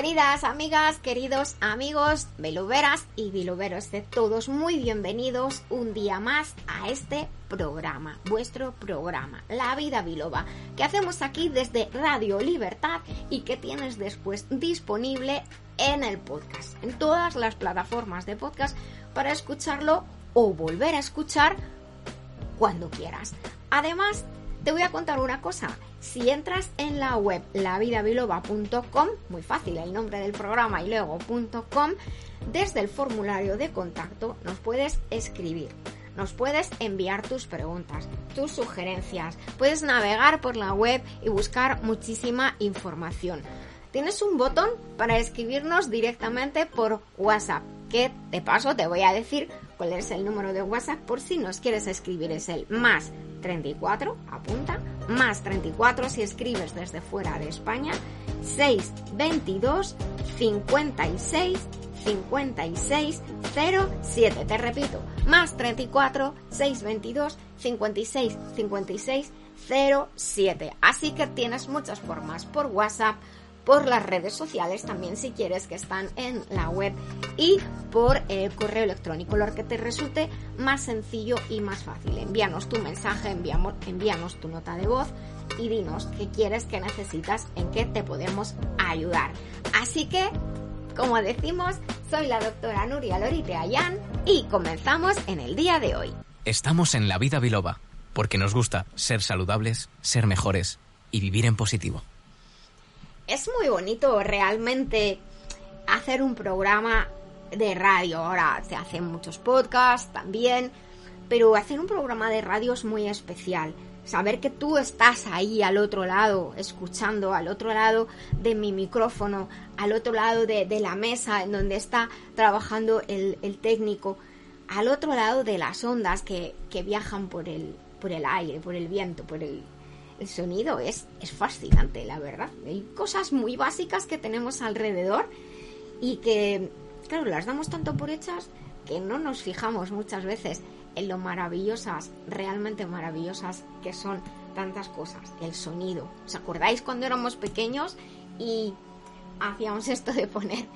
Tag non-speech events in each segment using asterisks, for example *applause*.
Queridas amigas, queridos amigos, biloberas y biloberos de todos, muy bienvenidos un día más a este programa, vuestro programa, La Vida Biloba, que hacemos aquí desde Radio Libertad y que tienes después disponible en el podcast, en todas las plataformas de podcast para escucharlo o volver a escuchar cuando quieras. Además, te voy a contar una cosa. Si entras en la web lavidabiloba.com, muy fácil el nombre del programa y luego .com, desde el formulario de contacto nos puedes escribir. Nos puedes enviar tus preguntas, tus sugerencias. Puedes navegar por la web y buscar muchísima información. Tienes un botón para escribirnos directamente por WhatsApp, que de paso te voy a decir cuál es el número de WhatsApp por si nos quieres escribir. Es el más 34, apunta, más 34 si escribes desde fuera de España, 622 56 56 07. Te repito, más 34 622 56 56 07. Así que tienes muchas formas por WhatsApp, por las redes sociales también si quieres que están en la web y por el correo electrónico, lo que te resulte más sencillo y más fácil. Envíanos tu mensaje, enviamos, envíanos tu nota de voz y dinos qué quieres, qué necesitas, en qué te podemos ayudar. Así que, como decimos, soy la doctora Nuria Lorite Ayán y comenzamos en el día de hoy. Estamos en la vida biloba porque nos gusta ser saludables, ser mejores y vivir en positivo es muy bonito realmente hacer un programa de radio. Ahora se hacen muchos podcasts también, pero hacer un programa de radio es muy especial. Saber que tú estás ahí al otro lado, escuchando, al otro lado de mi micrófono, al otro lado de, la mesa en donde está trabajando el, técnico, al otro lado de las ondas que, que viajan por el, por el aire, por el viento, por el, el sonido es, es fascinante, la verdad. Hay cosas muy básicas que tenemos alrededor y que, claro, las damos tanto por hechas que no nos fijamos muchas veces en lo maravillosas, realmente maravillosas que son tantas cosas. El sonido. ¿Os acordáis cuando éramos pequeños y hacíamos esto de poner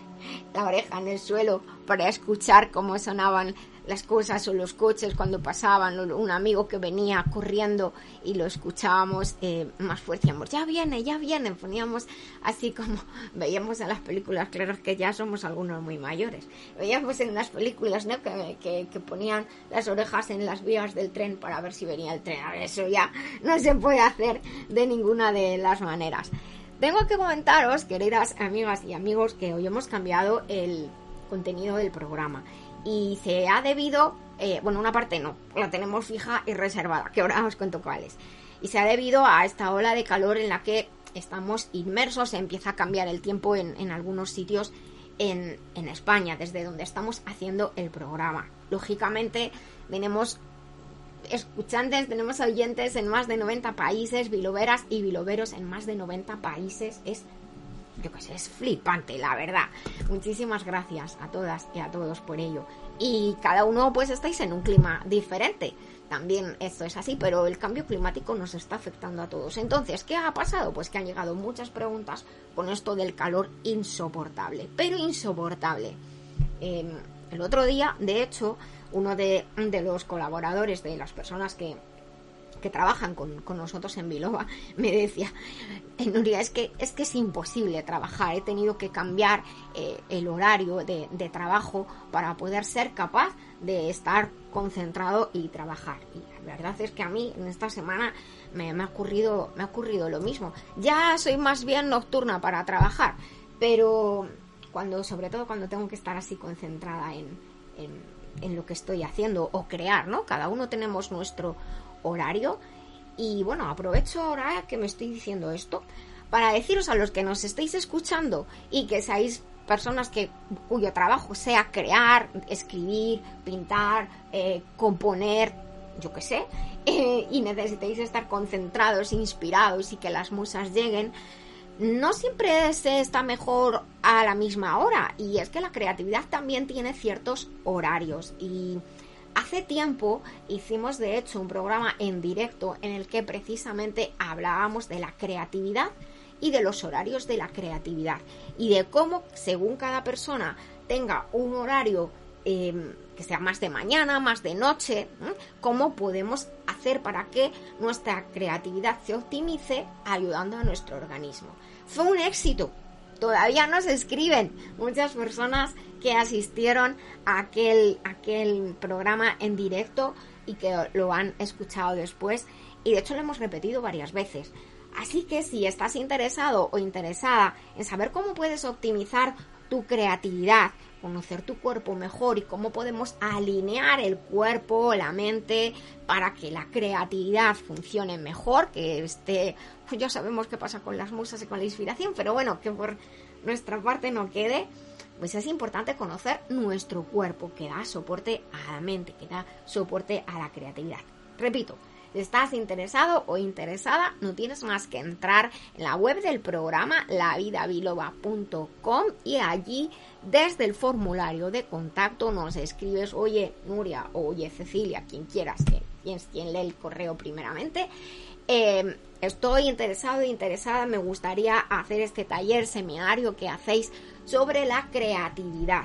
la oreja en el suelo para escuchar cómo sonaban las cosas o los coches cuando pasaban, un amigo que venía corriendo y lo escuchábamos eh, más fuerte, decíamos, ya viene, ya viene, poníamos así como *laughs* veíamos en las películas, claro que ya somos algunos muy mayores, veíamos en las películas que, que, ponían las orejas en las vías del tren para ver si venía el tren, eso ya no se puede hacer de ninguna de las maneras. Tengo que comentaros, queridas amigas y amigos, que hoy hemos cambiado el contenido del programa y se ha debido, eh, bueno, una parte no, la tenemos fija y reservada, que ahora os cuento cuáles. Y se ha debido a esta ola de calor en la que estamos inmersos, se empieza a cambiar el tiempo en, algunos sitios en, en, España, desde donde estamos haciendo el programa. Lógicamente, tenemos escuchantes, tenemos oyentes en más de 90 países, biloveras y biloveros en más de 90 países. Es yo qué sé, es flipante, la verdad. Muchísimas gracias a todas y a todos por ello. Y cada uno pues estáis en un clima diferente. También esto es así, pero el cambio climático nos está afectando a todos. Entonces, ¿qué ha pasado? Pues que han llegado muchas preguntas con esto del calor insoportable, pero insoportable. Em, el otro día, de hecho, uno de, los colaboradores, de las personas que, trabajan con, nosotros en Biloba, *laughs* me decía, eh, Nuria, es que, es que es imposible trabajar, he tenido que cambiar eh, el horario de, trabajo para poder ser capaz de estar concentrado y trabajar. Y la verdad es que a mí en esta semana me, ha, ocurrido, me ha ocurrido lo mismo. Ya soy más bien nocturna para trabajar, pero cuando, sobre todo cuando tengo que estar así concentrada en, en, en lo que estoy haciendo o crear, ¿no? Cada uno tenemos nuestro horario. Y bueno, aprovecho ahora que me estoy diciendo esto para deciros a los que nos estéis escuchando y que seáis personas que cuyo trabajo sea crear, escribir, pintar, eh, componer, yo qué sé, *laughs* eh, y necesitéis estar concentrados, inspirados y que las musas lleguen, no siempre se está mejor a la misma hora. Y es que la creatividad también tiene ciertos horarios. Y hace tiempo hicimos de hecho un programa en directo en el que precisamente hablábamos de la creatividad y de los horarios de la creatividad y de cómo según cada persona tenga un horario em, que sea más de mañana, más de noche, cómo podemos para que nuestra creatividad se optimice ayudando a nuestro organismo. Fue un éxito. Todavía nos escriben muchas personas que asistieron a aquel, aquel programa en directo y que lo han escuchado después y de hecho lo hemos repetido varias veces. Así que si estás interesado o interesada en saber cómo puedes optimizar tu creatividad, conocer tu cuerpo mejor y cómo podemos alinear el cuerpo, la mente, para que la creatividad funcione mejor, que esté, pues ya sabemos qué pasa con las musas y con la inspiración, pero bueno, que por nuestra parte no quede, pues es importante conocer nuestro cuerpo, que da soporte a la mente, que da soporte a la creatividad. Repito, si estás interesado o interesada, no tienes más que entrar en la web del programa lavidabiloba.com y allí desde el formulario de contacto nos escribes, oye Nuria, oye Cecilia, quien quieras, quien, quien lee el correo primeramente. Em, estoy interesado interesada, me gustaría hacer este taller, seminario que hacéis sobre la creatividad.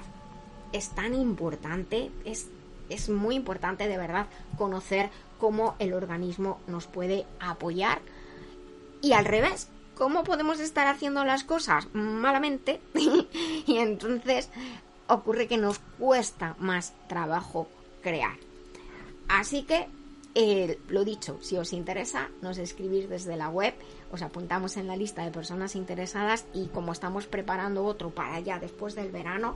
Es tan importante, es, es muy importante de verdad conocer cómo el organismo nos puede apoyar y al revés, cómo podemos estar haciendo las cosas malamente *laughs* y entonces ocurre que nos cuesta más trabajo crear. Así que, lo dicho, si os interesa, nos escribís desde la web, os apuntamos en la lista de personas interesadas y como estamos preparando otro para ya después del verano,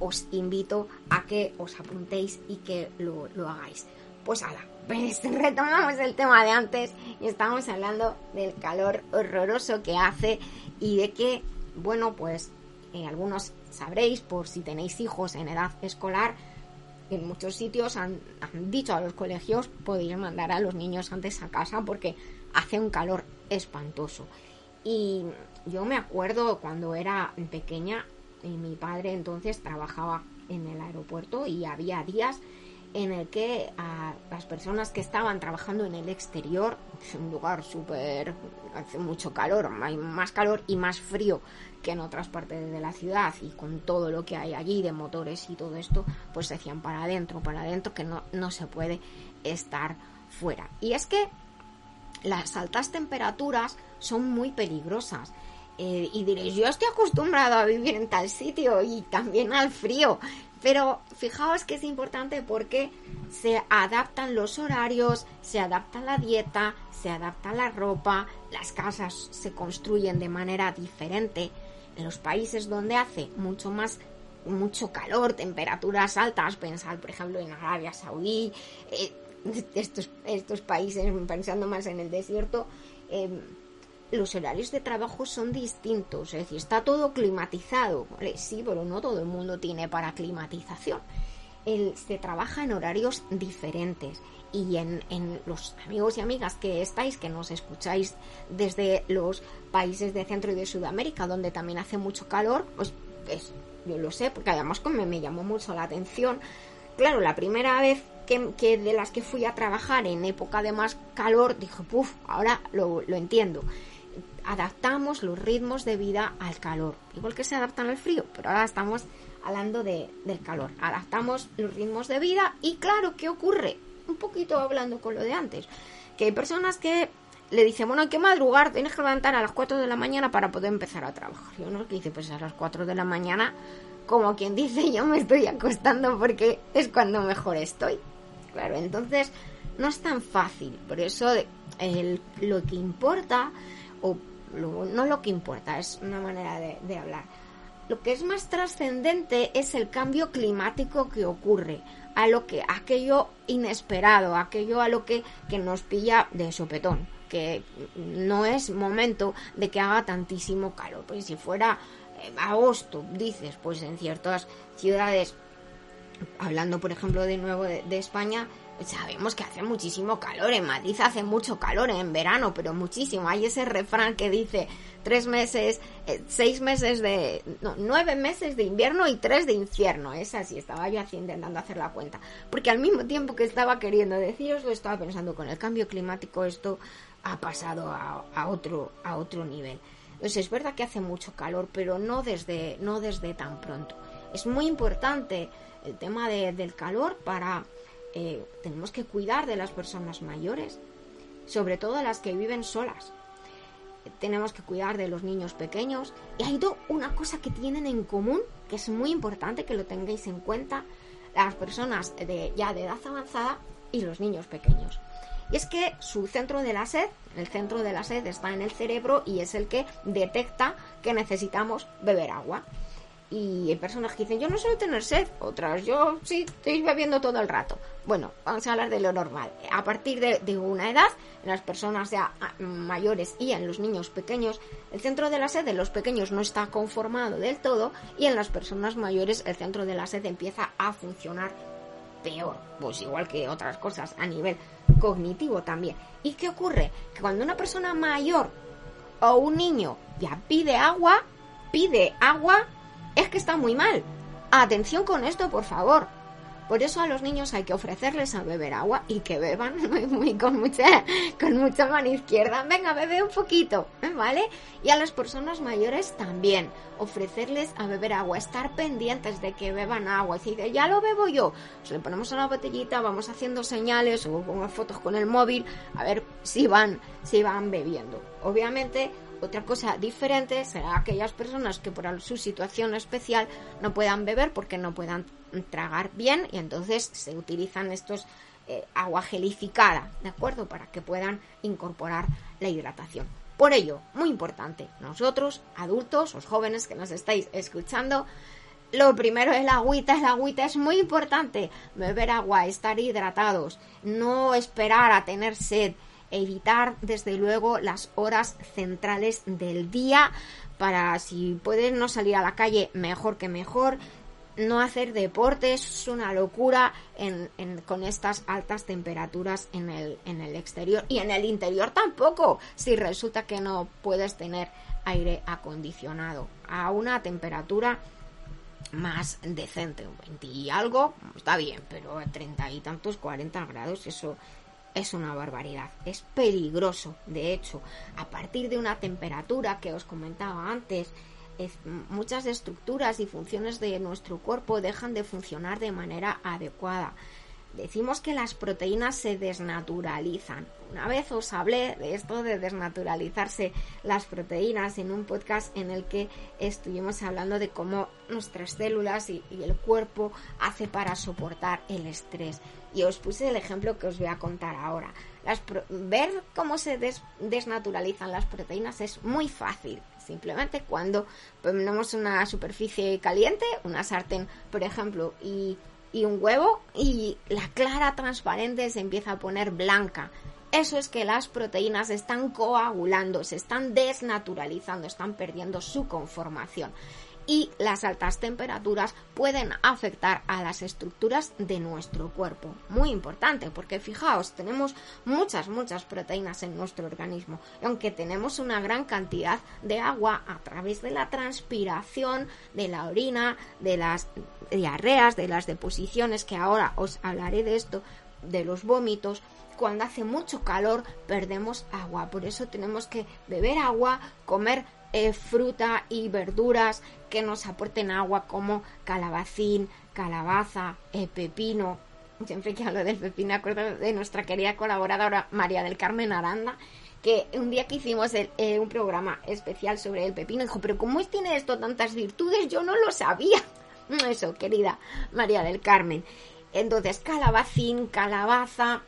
os invito a que os apuntéis y que lo, lo hagáis. Pues ala, pues retomamos el tema de antes y estamos hablando del calor horroroso que hace y de que, bueno, pues eh, algunos sabréis por si tenéis hijos en edad escolar, en muchos sitios han, dicho a los colegios podéis mandar a los niños antes a casa porque hace un calor espantoso. Y yo me acuerdo cuando era pequeña, y mi padre entonces trabajaba en el aeropuerto y había días en el que a las personas que estaban trabajando en el exterior, es un lugar súper, hace mucho calor, hay más calor y más frío que en otras partes de la ciudad y con todo lo que hay allí de motores y todo esto, pues se hacían para adentro, para adentro, que no, no se puede estar fuera. Y es que las altas temperaturas son muy peligrosas. Eh, y diréis, yo estoy acostumbrado a vivir en tal sitio y también al frío. Pero fijaos que es importante porque se adaptan los horarios, se adapta la dieta, se adapta la ropa, las casas se construyen de manera diferente. En los países donde hace mucho más mucho calor, temperaturas altas, pensad por ejemplo en Arabia Saudí, eh, estos, estos países, pensando más en el desierto, eh, los horarios de trabajo son distintos, es decir, está todo climatizado, Sí, pero no todo el mundo tiene para climatización. se trabaja en horarios diferentes y en, los amigos y amigas que estáis, que nos escucháis desde los países de Centro y de Sudamérica, donde también hace mucho calor, pues, yo lo sé, porque además me, me llamó mucho la atención. Claro, la primera vez que, de las que fui a trabajar en época de más calor, dije, puff, ahora lo, lo entiendo adaptamos los ritmos de vida al calor, igual que se adaptan al frío, pero ahora estamos hablando de, del calor. Adaptamos los ritmos de vida y claro, ¿qué ocurre? Un poquito hablando con lo de antes, que hay personas que le dicen, bueno, hay que madrugar, tienes que levantar a las 4 de la mañana para poder empezar a trabajar. Y uno que dice, pues a las 4 de la mañana, como quien *laughs* dice, yo me estoy acostando porque es cuando mejor estoy. Claro, entonces no es tan fácil. Por eso el, lo que importa, o no lo que importa, es una manera de, hablar. lo que es más trascendente es el cambio climático que ocurre, a lo que aquello inesperado, aquello a lo que, que nos pilla de sopetón, que no es momento de que haga tantísimo calor, pues si fuera eh, agosto, dices, pues en ciertas ciudades, hablando por ejemplo de nuevo de España, sabemos que hace muchísimo calor. En Madrid hace mucho calor en verano, pero muchísimo. Hay ese refrán que dice tres meses, eh, seis meses de, no, nueve meses de invierno y tres de infierno. Es así, estaba yo así intentando hacer la cuenta. Porque al mismo tiempo que estaba queriendo deciros, lo estaba pensando con el cambio climático, esto ha pasado a, otro, a otro nivel. Entonces es verdad que hace mucho calor, pero no desde, no desde tan pronto. Es muy importante el tema de, del calor para eh, tenemos que cuidar de las personas mayores, sobre todo las que viven solas. Tenemos que cuidar de los niños pequeños. Y hay una cosa que tienen en común, que es muy importante que lo tengáis en cuenta, las personas de, ya de edad avanzada y los niños pequeños. Y es que su centro de la sed, el centro de la sed está en el cerebro y es el que detecta que necesitamos beber agua. Y hay personas que dicen, yo no suelo tener sed, otras, yo sí estoy bebiendo todo el rato. Bueno, vamos a hablar de lo normal. A partir de, una edad, en las personas ya ah, mayores y en los niños pequeños, el centro de la sed de los pequeños no está conformado del todo y en las personas mayores el centro de la sed empieza a funcionar peor, pues igual que otras cosas a nivel cognitivo también. ¿Y qué ocurre? Que cuando una persona mayor o un niño ya pide agua, pide agua, es que está muy mal. Atención con esto, por favor. Por eso a los niños hay que ofrecerles a beber agua y que beban *laughs* muy, con mucha mano izquierda. Venga, bebe un poquito, ¿eh? ¿vale? Y a las personas mayores también ofrecerles a beber agua, estar pendientes de que beban agua. Decir, ya lo bebo yo. Se le ponemos una botellita, vamos haciendo señales o pongo fotos con el móvil a ver si van si van bebiendo. Obviamente otra cosa diferente será aquellas personas que por su situación especial no puedan beber porque no puedan tragar bien y entonces se utilizan estos eh, agua gelificada, ¿de acuerdo? Para que puedan incorporar la hidratación. Por ello, muy importante, nosotros, adultos, los jóvenes que nos estáis escuchando, lo primero es la agüita, la agüita es muy importante, beber agua, estar hidratados, no esperar a tener sed, evitar desde luego las horas centrales del día para si puedes no salir a la calle mejor que mejor. No hacer deporte es una locura en, con estas altas temperaturas en el, en el exterior y en el interior tampoco si resulta que no puedes tener aire acondicionado a una temperatura más decente, un 20 y algo, está bien, pero a 30 y tantos, 40 grados, eso es una barbaridad, es peligroso. De hecho, a partir de una temperatura que os comentaba antes, muchas estructuras y funciones de nuestro cuerpo dejan de funcionar de manera adecuada. Decimos que las proteínas se desnaturalizan. Una vez os hablé de esto de desnaturalizarse las proteínas en un podcast en el que estuvimos hablando de cómo nuestras células y, el cuerpo hace para soportar el estrés. Y os puse el ejemplo que os voy a contar ahora. ver cómo se desnaturalizan las proteínas es muy fácil. Simplemente cuando ponemos una superficie caliente, una sartén, por ejemplo, y y un huevo y la clara transparente se empieza a poner blanca. Eso es que las proteínas están coagulando, se están desnaturalizando, están perdiendo su conformación y las altas temperaturas pueden afectar a las estructuras de nuestro cuerpo. Muy importante porque fijaos, tenemos muchas, muchas proteínas en nuestro organismo. Aunque tenemos una gran cantidad de agua a través de la transpiración, de la orina, de las diarreas, de las deposiciones, que ahora os hablaré de esto, de los vómitos, cuando hace mucho calor perdemos agua. Por eso tenemos que beber agua, comer eh, fruta y verduras que nos aporten agua como calabacín, calabaza, eh, pepino. Siempre que hablo del pepino acuerdo de nuestra querida colaboradora María del Carmen Aranda, que un día que hicimos eh, un programa especial sobre el pepino, dijo, pero ¿cómo tiene esto tantas virtudes? Yo no lo sabía. *laughs* Eso, querida María del Carmen. Entonces, calabacín, calabaza,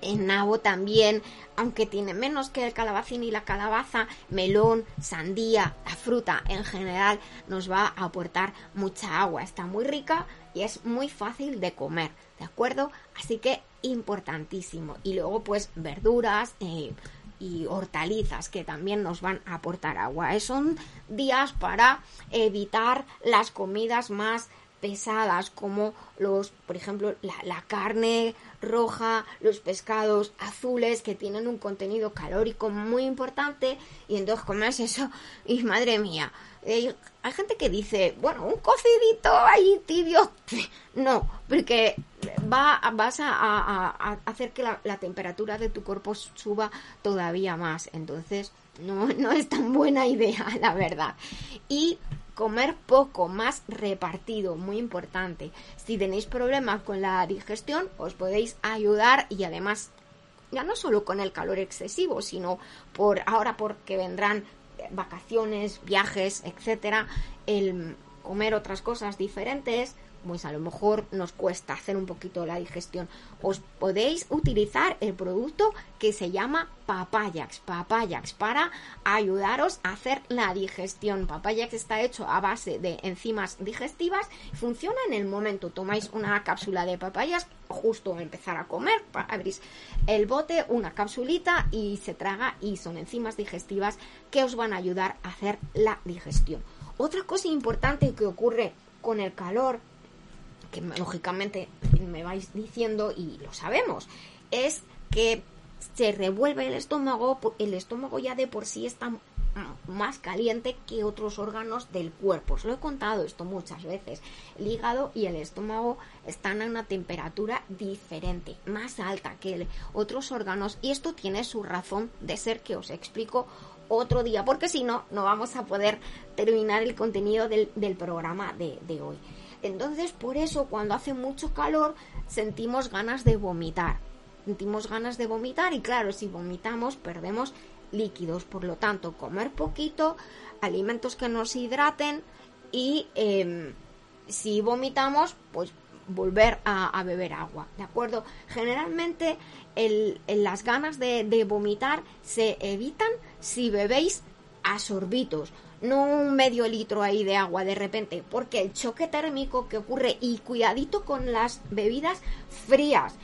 En nabo también, aunque tiene menos que el calabacín y la calabaza, melón, sandía, la fruta en general nos va a aportar mucha agua. Está muy rica y es muy fácil de comer, ¿de acuerdo? Así que importantísimo. Y luego pues verduras, eh, y hortalizas que también nos van a aportar agua. Son días para evitar las comidas más pesadas como los, por ejemplo, la, carne roja, los pescados azules que tienen un contenido calórico muy importante y entonces comes eso y madre mía, eh, hay gente que dice, bueno, un cocidito ahí tibio, *laughs* no, porque va, vas a, hacer que la, la, temperatura de tu cuerpo suba todavía más, entonces no, no es tan buena *laughs* idea, la verdad. Y comer poco, más repartido, muy importante. Si tenéis problemas con la digestión, os podéis ayudar y además ya no solo con el calor excesivo, sino por ahora porque vendrán vacaciones, viajes, etcétera, el comer otras cosas diferentes pues a lo mejor nos cuesta hacer un poquito la digestión. Os podéis utilizar el producto que se llama Papayax, Papayax para ayudaros a hacer la digestión. Papayax está hecho a base de enzimas digestivas, funciona en el momento. Tomáis una cápsula de papayas justo empezar a comer, abrís el bote, una capsulita y se traga y son enzimas digestivas que os van a ayudar a hacer la digestión. Otra cosa importante que ocurre con el calor que lógicamente me vais diciendo y lo sabemos, es que se revuelve el estómago, el estómago ya de por sí está más caliente que otros órganos del cuerpo. Os lo he contado esto muchas veces. El hígado y el estómago están a una temperatura diferente, más alta que otros órganos y esto tiene su razón de ser que os explico otro día, porque si no, no vamos a poder terminar el contenido del, programa de hoy. Entonces, por eso, cuando hace mucho calor, sentimos ganas de vomitar. Sentimos ganas de vomitar y claro, si vomitamos, perdemos líquidos. Por lo tanto, comer poquito, alimentos que nos hidraten y em, si vomitamos, pues volver a, beber agua, ¿de acuerdo? Generalmente las ganas de vomitar se evitan si bebéis a sorbitos, no un medio litro ahí de agua de repente, porque el choque térmico que ocurre y cuidadito con las bebidas frías.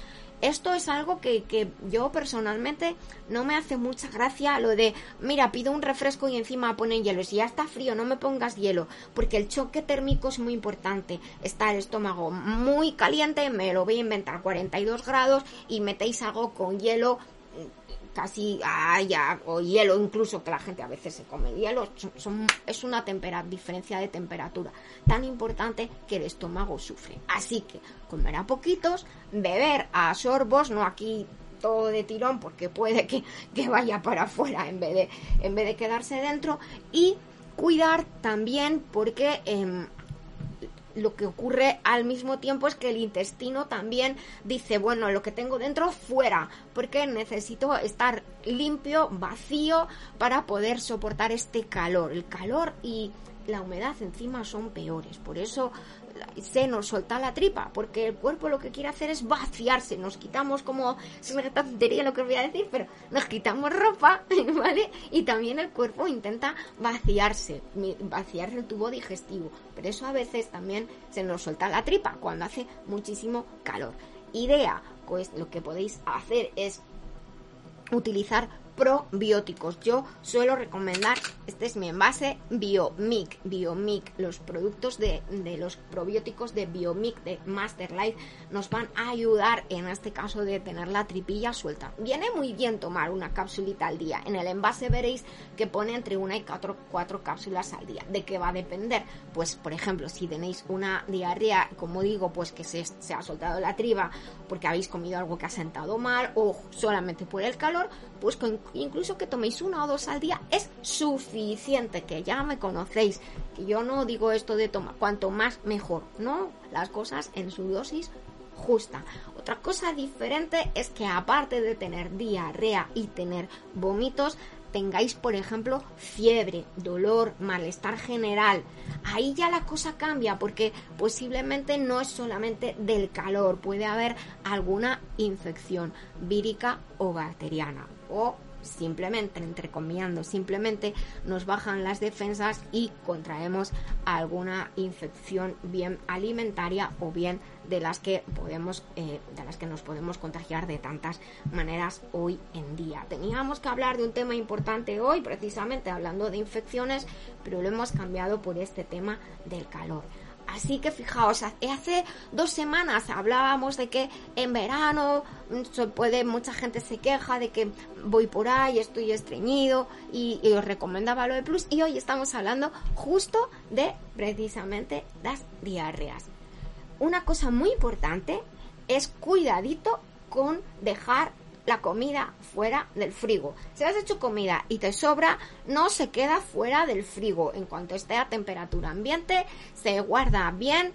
Esto es algo que, que, yo personalmente no me hace mucha gracia lo de, mira, pido un refresco y encima ponen hielo. Si ya está frío, no me pongas hielo, porque el choque térmico es muy importante. Está el estómago muy caliente, me lo voy a inventar 42 grados y metéis algo con hielo casi haya o hielo incluso que la gente a veces se come hielo son, es una diferencia de temperatura tan importante que el estómago sufre. Así que comer a poquitos beber a sorbos no aquí todo de tirón porque puede que, vaya para afuera en vez de en vez de quedarse dentro y cuidar también porque em, lo que ocurre al mismo tiempo es que el intestino también dice, bueno, lo que tengo dentro fuera, porque necesito estar limpio, vacío, para poder soportar este calor. El calor y la humedad encima son peores. Por eso se nos suelta la tripa, porque el cuerpo lo que quiere hacer es vaciarse. Nos quitamos como, es una tontería lo que os voy a decir, pero nos quitamos ropa, *laughs* ¿vale? Y también el cuerpo intenta vaciarse, vaciarse el tubo digestivo. Pero eso a veces también se nos suelta la tripa cuando hace muchísimo calor. Idea, pues lo que podéis hacer es utilizar probióticos. Yo suelo recomendar, este es mi envase, Biomic, Biomic, los productos de, los probióticos de Biomic de Master Life nos van a ayudar en este caso de tener la tripilla suelta. Viene muy bien tomar una cápsulita al día. En el envase veréis que pone entre una y cuatro, cuatro cápsulas al día. ¿De qué va a depender? Pues, por ejemplo, si tenéis una diarrea, como digo, pues que se, se ha soltado la triba porque habéis comido algo que ha sentado mal o solamente por el calor, pues con incluso que toméis una o dos al día es suficiente, que ya me conocéis, que yo no digo esto de tomar, cuanto más mejor, no, las cosas en su dosis justa. Otra cosa diferente es que aparte de tener diarrea y tener vómitos, tengáis, por ejemplo, fiebre, dolor, malestar general. Ahí ya la cosa cambia porque posiblemente no es solamente del calor, puede haber alguna infección vírica o bacteriana o simplemente, entrecomillando, simplemente nos bajan las defensas y contraemos alguna infección bien alimentaria o bien de las que podemos, eh, de las que nos podemos contagiar de tantas maneras hoy en día. Teníamos que hablar de un tema importante hoy, precisamente hablando de infecciones, pero lo hemos cambiado por este tema del calor. Así que fijaos, hace dos semanas hablábamos de que en verano mm, se puede, mucha gente se queja de que voy por ahí, estoy estreñido y, y, os recomendaba lo de Plus y hoy estamos hablando justo de precisamente las diarreas. Una cosa muy importante es cuidadito con dejar la comida fuera del frigo. Si has hecho comida y te sobra, no se queda fuera del frigo. En cuanto esté a temperatura ambiente, se guarda bien.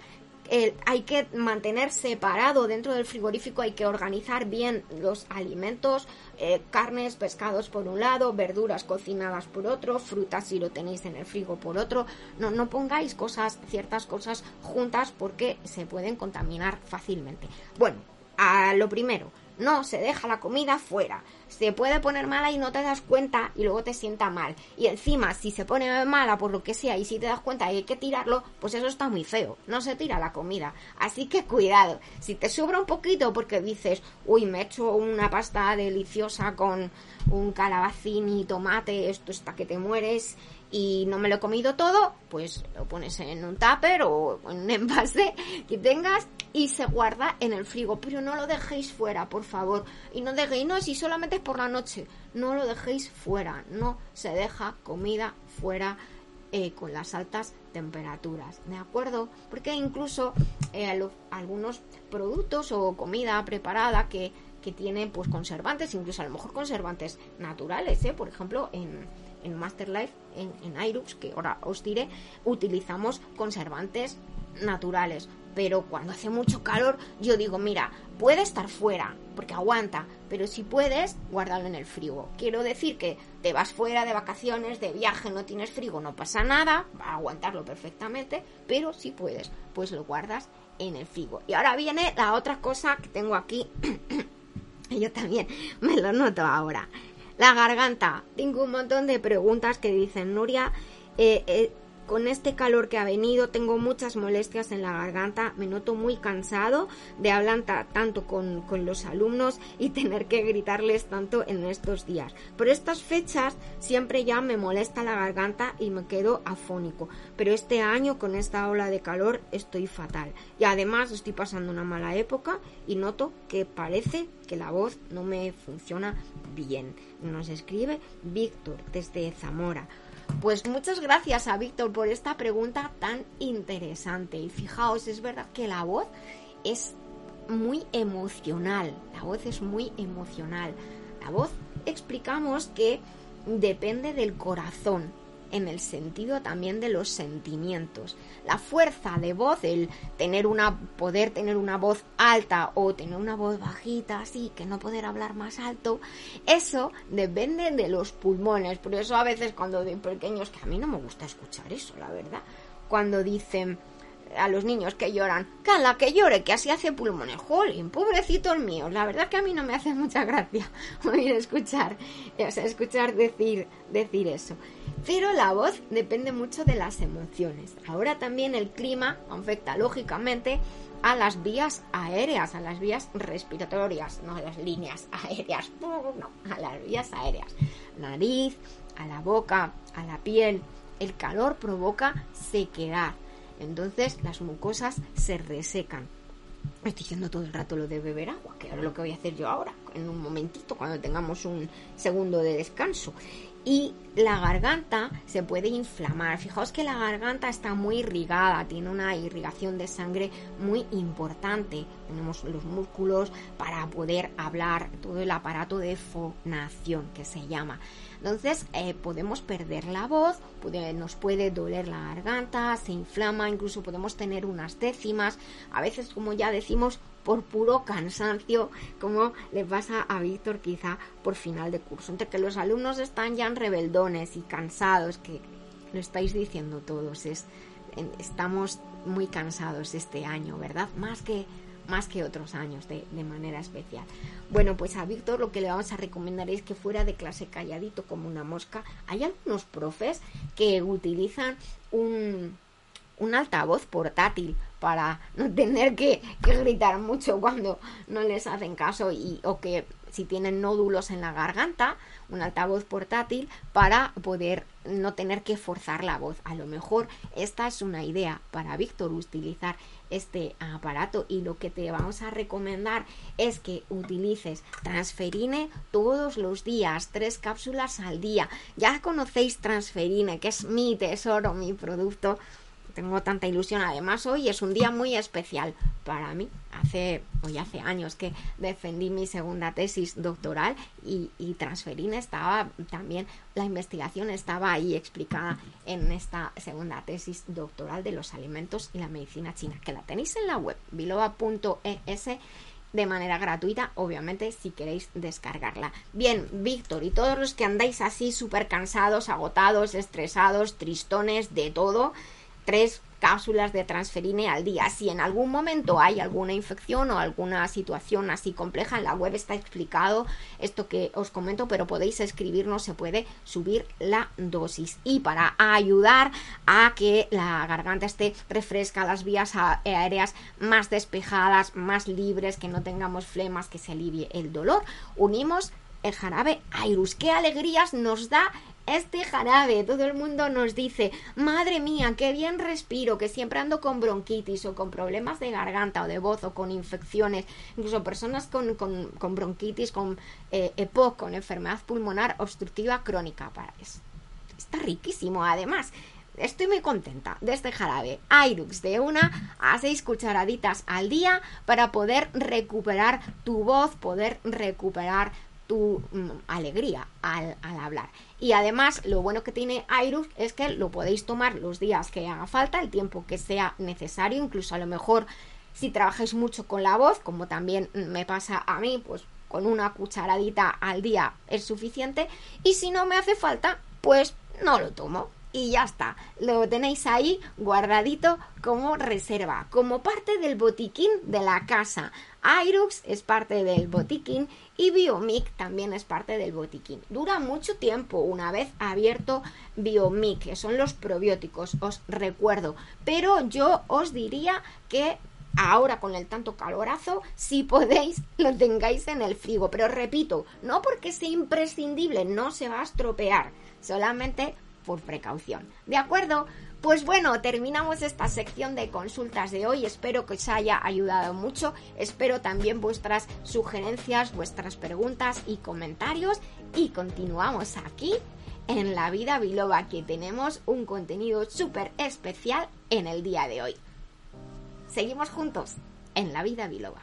hay que mantener separado dentro del frigorífico, hay que organizar bien los alimentos, eh, carnes, pescados por un lado, verduras cocinadas por otro, frutas si lo tenéis en el frigo por otro. No, no pongáis cosas, ciertas cosas juntas porque se pueden contaminar fácilmente. Bueno, a lo primero, no, se deja la comida fuera. Se puede poner mala y no te das cuenta y luego te sienta mal. Y encima, si se pone mala por lo que sea y si te das cuenta y hay que tirarlo, pues eso está muy feo. No se tira la comida. Así que cuidado. Si te sobra un poquito porque dices, uy, me he hecho una pasta deliciosa con un calabacín y tomate, esto está que te mueres y no me lo he comido todo, pues lo pones en un tupper o en un envase que tengas y se guarda en el frigo. Pero no lo dejéis fuera, por favor. Y no dejéis, no, si solamente es por la noche, no lo dejéis fuera. No se deja comida fuera eh, con las altas temperaturas, ¿de acuerdo? Porque incluso eh, algunos productos o comida preparada que, que tienen pues conservantes, incluso a lo mejor conservantes naturales, ¿eh? Por ejemplo, en en Masterlife, en, en que ahora os diré, utilizamos conservantes naturales. Pero cuando hace mucho calor, yo digo, mira, puede estar fuera, porque aguanta, pero si puedes, guárdalo en el frigo. Quiero decir que te vas fuera de vacaciones, de viaje, no tienes frigo, no pasa nada, va a aguantarlo perfectamente, pero si puedes, pues lo guardas en el frigo. Y ahora viene la otra cosa que tengo aquí, *coughs* yo también me lo noto ahora. La garganta. Tengo un montón de preguntas que dicen, Nuria, eh, eh, con este calor que ha venido tengo muchas molestias en la garganta, me noto muy cansado de hablar tanto con, con, los alumnos y *laughs* tener que gritarles tanto en estos días. Por estas fechas siempre ya me molesta la garganta y me quedo afónico, pero este año con esta ola de calor estoy fatal y además estoy pasando una mala época y noto que parece que la voz no me funciona bien. Nos escribe Víctor desde Zamora. Pues muchas gracias a Víctor por esta pregunta tan interesante. Y fijaos, es verdad que la voz es muy emocional. La voz es muy emocional. La voz explicamos que depende del corazón en el sentido también de los sentimientos. La fuerza de voz, el tener una, poder tener una voz alta o tener una voz bajita, así, que no poder hablar más alto, eso depende de los pulmones. Por eso a veces cuando de pequeños, que a mí no me gusta escuchar eso, la verdad, cuando dicen a los niños que lloran, cala que llore, que así hace pulmones. Jolín, pobrecito el mío. La verdad que a mí no me hace mucha gracia *laughs* oír escuchar, o sea, escuchar decir, decir eso. Pero la voz depende mucho de las emociones. Ahora también el clima afecta lógicamente a las vías aéreas, a las vías respiratorias, no a las líneas aéreas, no, a las vías aéreas. Nariz, a la boca, a la piel. El calor provoca sequedad entonces las mucosas se resecan. Estoy diciendo todo el rato lo de beber agua, que es lo que voy a hacer yo ahora, en un momentito, cuando tengamos un segundo de descanso. Y la garganta se puede inflamar. Fijaos que la garganta está muy irrigada, tiene una irrigación de sangre muy importante. Tenemos los músculos para poder hablar, todo el aparato de fonación que se llama. Entonces eh, podemos perder la voz, nos puede doler la garganta, se inflama, incluso podemos tener unas décimas, a veces como ya decimos por puro cansancio, como le pasa a Víctor quizá por final de curso, entre que los alumnos están ya en rebeldones y cansados, que lo estáis diciendo todos, es, estamos muy cansados este año, ¿verdad? Más que más que otros años de, de, manera especial. Bueno, pues a Víctor lo que le vamos a recomendar es que fuera de clase calladito como una mosca. Hay algunos profes que utilizan un, un altavoz portátil para no tener que, gritar mucho cuando no les hacen caso y, o que si tienen nódulos en la garganta, un altavoz portátil para poder no tener que forzar la voz. A lo mejor esta es una idea para Víctor utilizar este aparato y lo que te vamos a recomendar es que utilices transferine todos los días, tres cápsulas al día. Ya conocéis transferine, que es mi tesoro, mi producto tengo tanta ilusión. Además, hoy es un día muy especial para mí. Hace, hoy hace años que defendí mi segunda tesis doctoral y, y estaba también, la investigación estaba ahí explicada en esta segunda tesis doctoral de los alimentos y la medicina china, que la tenéis en la web, biloba.es de manera gratuita, obviamente, si queréis descargarla. Bien, Víctor, y todos los que andáis así súper cansados, agotados, estresados, tristones, de todo, tres cápsulas de transferine al día. Si en algún momento hay alguna infección o alguna situación así compleja, en la web está explicado esto que os comento, pero podéis escribirnos, se puede subir la dosis. Y para ayudar a que la garganta esté refresca, las vías aéreas más despejadas, más libres, que no tengamos flemas, que se alivie el dolor, unimos el jarabe Airus. ¡Qué alegrías nos da este jarabe. Todo el mundo nos dice, madre mía, qué bien respiro, que siempre ando con bronquitis o con problemas de garganta o de voz o con infecciones, incluso personas con, con, bronquitis, con eh, EPOC, con enfermedad pulmonar obstructiva crónica. Para eso. Está riquísimo, además. Estoy muy contenta de este jarabe Irux de una a seis cucharaditas al día para poder recuperar tu voz, poder recuperar tu mm, alegría al, hablar. Y además, lo bueno que tiene Airus es que lo podéis tomar los días que haga falta, el tiempo que sea necesario, incluso a lo mejor si trabajáis mucho con la voz, como también me pasa a mí, pues con una cucharadita al día es suficiente. Y si no me hace falta, pues no lo tomo y ya está. Lo tenéis ahí guardadito como reserva, como parte del botiquín de la casa. Airux es parte del botiquín y Biomic también es parte del botiquín. Dura mucho tiempo una vez abierto Biomic, que son los probióticos, os recuerdo. Pero yo os diría que ahora con el tanto calorazo, si podéis, *laughs* lo tengáis en el frigo. Pero repito, no porque sea imprescindible, no se va a estropear, solamente por precaución. ¿De acuerdo? Pues bueno, terminamos esta sección de consultas de hoy. Espero que os haya ayudado mucho. Espero también vuestras sugerencias, vuestras preguntas y comentarios. Y continuamos aquí en La Vida Biloba, que tenemos un contenido súper especial en el día de hoy. Seguimos juntos en La Vida Biloba.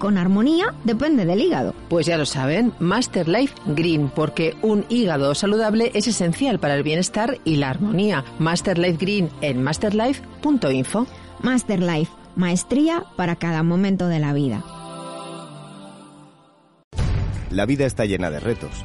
con armonía depende del hígado. Pues ya lo saben, Master Life Green, porque un hígado saludable es esencial para el bienestar y la armonía. Master Life Green en masterlife.info. Master Life, maestría para cada momento de la vida. La vida está llena de retos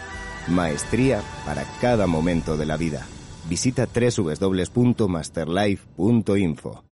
Maestría para cada momento de la vida. Visita www.masterlife.info.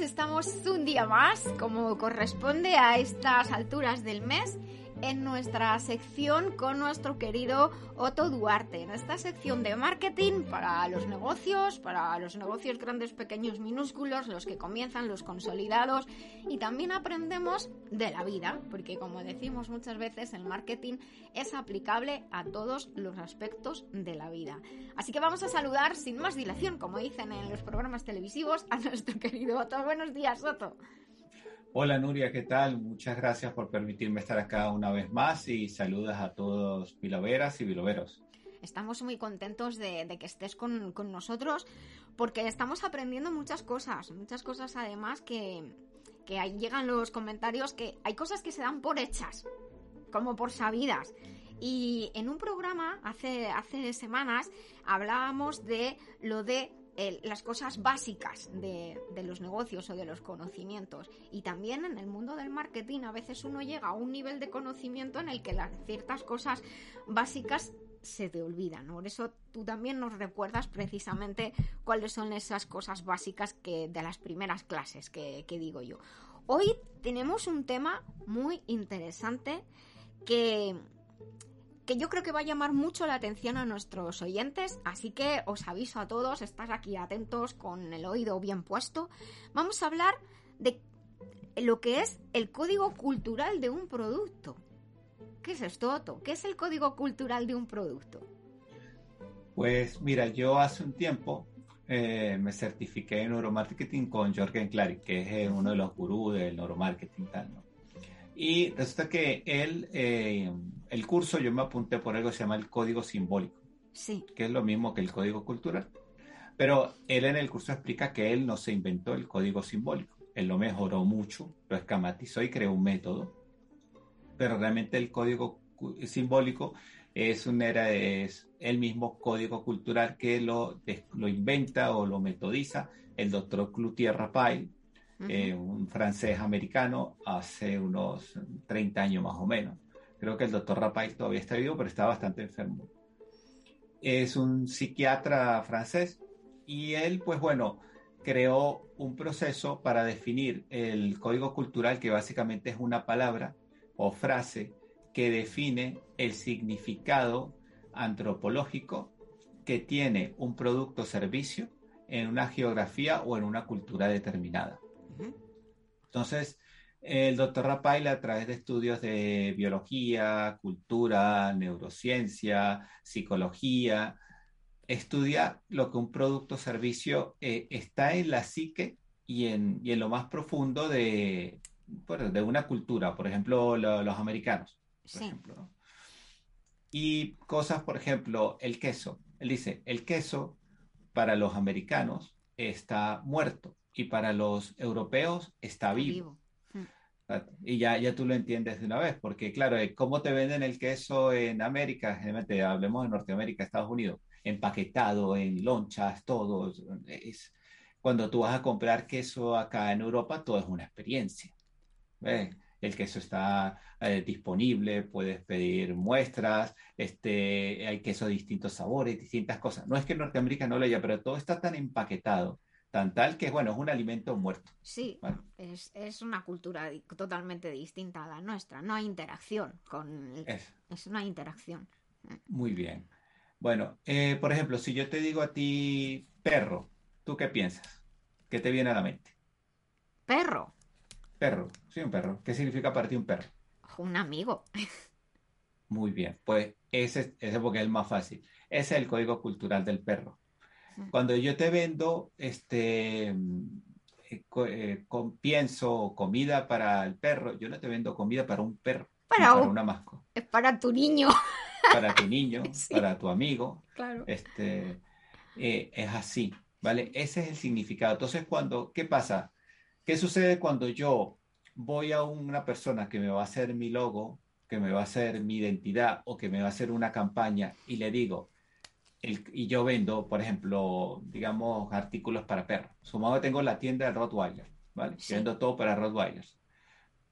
estamos un día más, como corresponde a estas alturas del mes, en nuestra sección con nuestro querido Otto Duarte, en esta sección de marketing para los negocios, para los negocios grandes, pequeños, minúsculos, los que comienzan, los consolidados y también aprendemos de la vida, porque como decimos muchas veces, el marketing es aplicable a todos los aspectos de la vida. Así que vamos a saludar sin más dilación, como dicen en los programas televisivos, a nuestro querido Otto. Buenos días, Otto. Hola Nuria, ¿qué tal? Muchas gracias por permitirme estar acá una vez más y saludas a todos biloveras y biloveros. Estamos muy contentos de, que estés con, nosotros porque estamos aprendiendo muchas cosas, muchas cosas además que, que ahí llegan los comentarios que hay cosas que se dan por hechas, como por sabidas. Y en un programa hace, hace semanas hablábamos de lo de las cosas básicas de, los negocios o de los conocimientos. Y también en el mundo del marketing a veces uno llega a un nivel de conocimiento en el que las ciertas cosas básicas se te olvidan. Por eso tú también nos recuerdas precisamente cuáles son esas cosas básicas que de las primeras clases que, que digo yo. Hoy tenemos un tema muy interesante que que yo creo que va a llamar mucho la atención a nuestros oyentes, así que os aviso a todos, estar aquí atentos con el oído bien puesto. Vamos a hablar de lo que es el código cultural de un producto. ¿Qué es esto, Otto? ¿Qué es el código cultural de un producto? Pues mira, yo hace un tiempo eh, me certifiqué en neuromarketing con Jorgen Clary, que es eh, uno de los gurús del neuromarketing. Tal, ¿no? Y resulta que él, eh, el curso yo me apunté por algo que se llama el código simbólico. Sí. Que es lo mismo que el código cultural. Pero él en el curso explica que él no se inventó el código simbólico. Él lo mejoró mucho, lo escamatizó y creó un método. Pero realmente el código simbólico es, un, era, es el mismo código cultural que lo, lo inventa o lo metodiza el doctor Cloutier Rapay, eh, un francés americano, hace unos 30 años más o menos. Creo que el doctor Rapay todavía está vivo, pero está bastante enfermo. Es un psiquiatra francés y él, pues bueno, creó un proceso para definir el código cultural, que básicamente es una palabra o frase que define el significado antropológico que tiene un producto o servicio en una geografía o en una cultura determinada. Entonces, el doctor Rapail, a través de estudios de biología, cultura, neurociencia, psicología, estudia lo que un producto o servicio eh, está en la psique y en, lo más profundo de, de una cultura, por ejemplo, los americanos. Y cosas, por ejemplo, el queso. Él dice, el queso para los americanos está muerto y para los europeos está vivo. Hmm. Y ya, ya tú lo entiendes de una vez, porque claro, eh, ¿cómo te venden el queso en América? Generalmente hablemos de Norteamérica, Estados Unidos, empaquetado en lonchas, todo. Es, cuando tú vas a comprar queso acá en Europa, todo es una experiencia. El queso está eh, disponible, puedes pedir muestras, este, hay queso de distintos sabores, distintas cosas. No es que en Norteamérica no lo haya, pero todo está tan empaquetado tan tal que, bueno, es un alimento muerto. Sí, es, una cultura totalmente distinta a la nuestra. No hay interacción con... Es, una interacción. Muy bien. Bueno, eh, por ejemplo, si yo te digo a ti perro, ¿tú qué piensas? ¿Qué te viene a la mente? Perro. Perro, sí, un perro. ¿Qué significa para ti un perro? Un amigo. Muy bien, pues ese, ese porque es el más fácil. Ese es el código cultural del perro. Cuando yo te vendo, este, eh, eh, pienso comida para el perro, yo no te vendo comida para un perro, para, una mascota. Es para tu niño. *laughs* Para tu niño, *laughs* para tu amigo. Claro. Este, eh, es así, ¿vale? Ese es el significado. Entonces, cuando, ¿qué pasa? ¿Qué sucede cuando yo voy a una persona que me va a hacer mi logo, que me va a hacer mi identidad o que me va a hacer una campaña y le digo, y yo vendo, por ejemplo, digamos, artículos para perros. Sumado que tengo la tienda de Rottweiler, ¿vale? vendo todo para Rottweilers.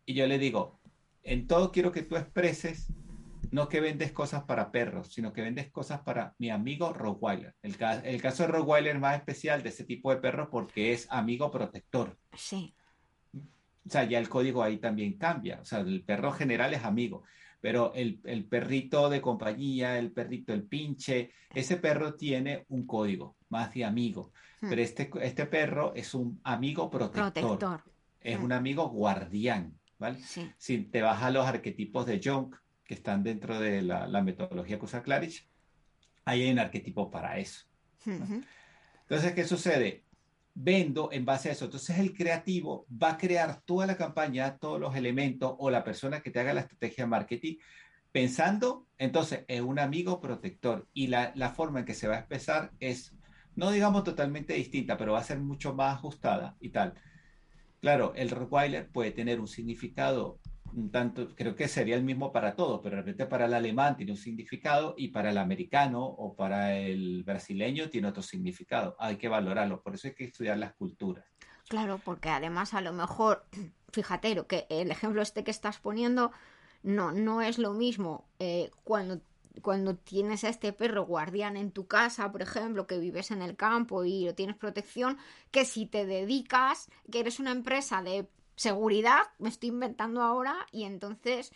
Y yo le digo, en todo quiero que tú expreses no que vendes cosas para perros, sino que vendes cosas para mi amigo Rottweiler. El, el caso de Rottweiler es más especial de ese tipo de perro porque es amigo protector. Sí. O sea, ya el código ahí también cambia. O sea, el perro general es amigo, pero el, el perrito de compañía, el perrito, el pinche, ese perro tiene un código más de amigo. Hmm. Pero este, este perro es un amigo protector. protector. Es hmm. un amigo guardián. ¿vale? Si te vas a los arquetipos de Jung, que están dentro de la, metodología que usa hay un arquetipo para eso. Entonces, ¿qué sucede? Vendo en base a eso. Entonces, el creativo va a crear toda la campaña, todos los elementos, o la persona que te haga la estrategia de marketing, pensando, entonces, en un amigo protector. Y la, la forma en que se va a expresar es, no digamos totalmente distinta, pero va a ser mucho más ajustada y tal. Claro, el Rottweiler puede tener un significado un tanto, creo que sería el mismo para todos, pero de repente para el alemán tiene un significado y para el americano o para el brasileño tiene otro significado. Hay que valorarlo, por eso hay que estudiar las culturas. Claro, porque además a lo mejor, *clears throat* fíjate, lo que el ejemplo este que estás poniendo no, no es lo mismo eh, cuando cuando tienes a este perro guardián en tu casa, por ejemplo, que vives en el campo y tienes protección, que si te dedicas, que eres una empresa de seguridad, me estoy inventando ahora, y entonces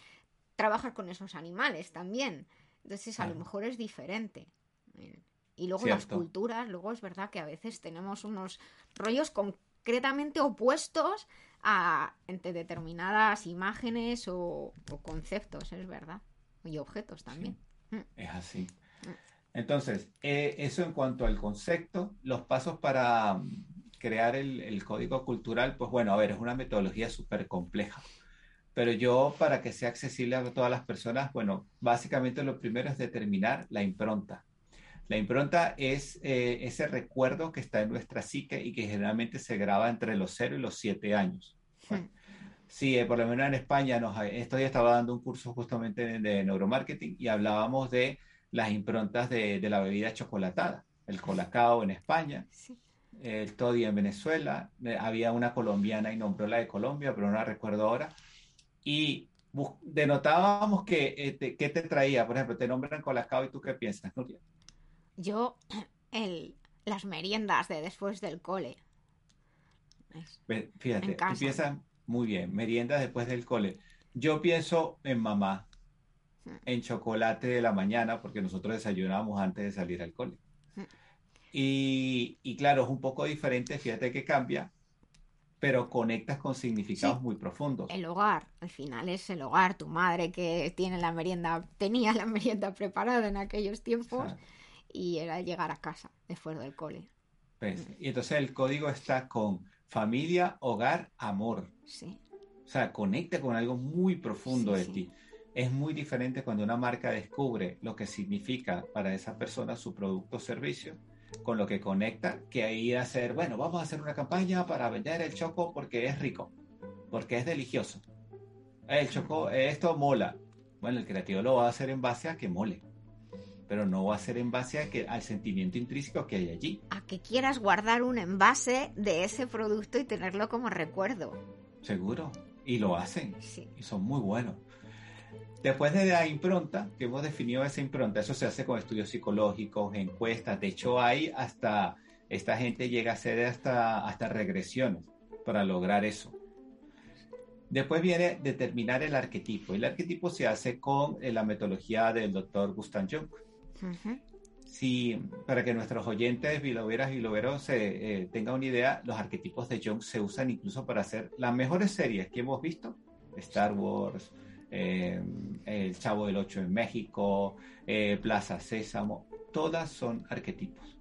trabajas con esos animales también. Entonces a lo mejor es diferente. Y luego las culturas, luego es verdad que a veces tenemos unos rollos concretamente opuestos a entre determinadas imágenes o, conceptos, es verdad. Y objetos también. Mm. Es así. Entonces, eh, eso en cuanto al concepto, los pasos para mm, crear el, código cultural, pues bueno, a ver, es una metodología súper compleja. Pero yo, para que sea accesible a todas las personas, bueno, básicamente lo primero es determinar la impronta. La impronta es eh, ese recuerdo que está en nuestra psique y que generalmente se graba entre los 0 y los 7 años. Sí, eh, por lo menos en España, nos, esto ya estaba dando un curso justamente de, neuromarketing y hablábamos de las improntas de, la bebida chocolatada, el colacao en España, el toddy en Venezuela, eh, había una colombiana y nombró la de Colombia, pero no la recuerdo ahora, y denotábamos que, eh, ¿qué te traía? Por ejemplo, te nombran colacao y tú qué piensas, Yo, el, las meriendas de después del cole. Fíjate, tú piensas muy bien, meriendas después del cole. Yo pienso en mamá, hmm. en chocolate de la mañana, porque nosotros desayunábamos antes de salir al cole. Y, y, claro, es un poco diferente, fíjate que cambia, pero conectas con significados muy profundos. El hogar, al final es el hogar, tu madre que tiene la merienda, tenía la merienda preparada en aquellos tiempos y era llegar a casa después del cole. Pues, y entonces el código está con familia, hogar, amor. Sí. O sea, conecta con algo muy profundo de ti. Es muy diferente cuando una marca descubre lo que significa para esa persona su producto o servicio con lo que conecta que ir a hacer, bueno, vamos a hacer una campaña para vender el choco porque es rico, porque es delicioso. El choco, esto mola. Bueno, el creativo lo va a hacer en base a que mole pero no va a ser en base a que, al sentimiento intrínseco que hay allí. A que quieras guardar un envase de ese producto y tenerlo como recuerdo. Seguro. Y lo hacen. Sí. Y son muy buenos. Después de la impronta, que hemos definido esa impronta, eso se hace con estudios psicológicos, encuestas. De hecho, hay hasta, esta gente llega a hacer hasta, hasta regresiones para lograr eso. Después viene determinar el arquetipo. El arquetipo se hace con eh, la metodología del doctor Gustav Jung. Si, para que nuestros oyentes, biloveras y loveros, se eh, tengan una idea, los arquetipos de Jung se usan incluso para hacer las mejores series que hemos visto. Star Wars, eh, El Chavo del Ocho en México, eh, Plaza Sésamo, todas son arquetipos.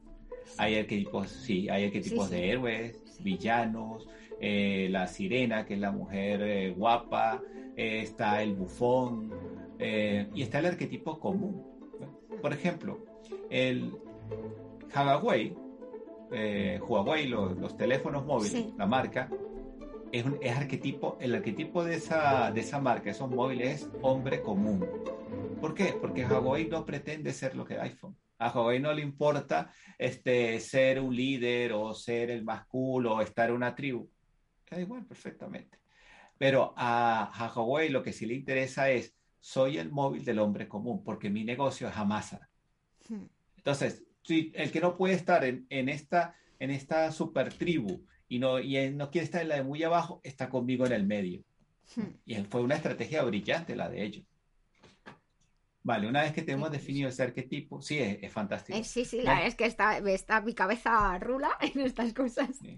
Hay arquetipos, sí, hay arquetipos de héroes, villanos, la sirena, que es la mujer guapa, está el bufón, y está el arquetipo común, por ejemplo, el Huawei, eh, Huawei, los, teléfonos móviles, la marca, es, un, es arquetipo, el arquetipo de esa, de esa marca, esos móviles, es hombre común. ¿Por qué? Porque Huawei no pretende ser lo que iPhone. A Huawei no le importa este, ser un líder o ser el más cool o estar en una tribu. Da igual, perfectamente. Pero a, a Huawei lo que sí le interesa es soy el móvil del hombre común, porque mi negocio es Amasa. Hmm. Entonces, el que no puede estar en, en esta, en esta super tribu y no, y no quiere estar en la de muy abajo, está conmigo en el medio. Hmm. Y fue una estrategia brillante la de ellos. Vale, una vez que tenemos definido ese arquetipo, sí, es, es fantástico. Eh, sí, sí, la verdad es que está, está mi cabeza rula *laughs* en estas cosas. Sí.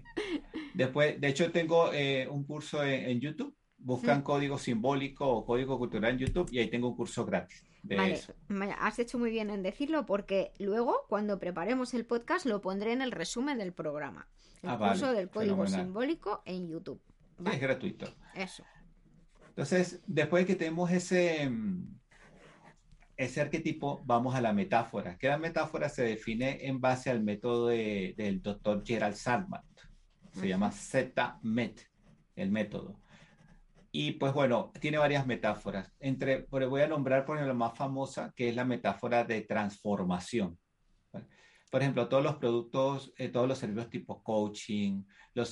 Después, de hecho, tengo eh, un curso en, en YouTube. Buscan Mm. código simbólico o código cultural en YouTube y ahí tengo un curso gratis de Vale, eso. has hecho muy bien en decirlo porque luego, cuando preparemos el podcast, lo pondré en el resumen del programa. El Ah, vale, curso del código fenomenal. simbólico en YouTube. Vale, es gratuito. eso. Entonces, después de que tenemos ese, mm, ese arquetipo, vamos a la metáfora. Que la metáfora se define en base al método de- del doctor Gerald Sarmat. Se Ujú. llama Z-MET, el método. Y pues bueno, tiene varias metáforas. Entre, voy a nombrar por ejemplo la más famosa, que es la metáfora de transformación. Por ejemplo, todos los productos, eh, todos los servicios tipo coaching, los,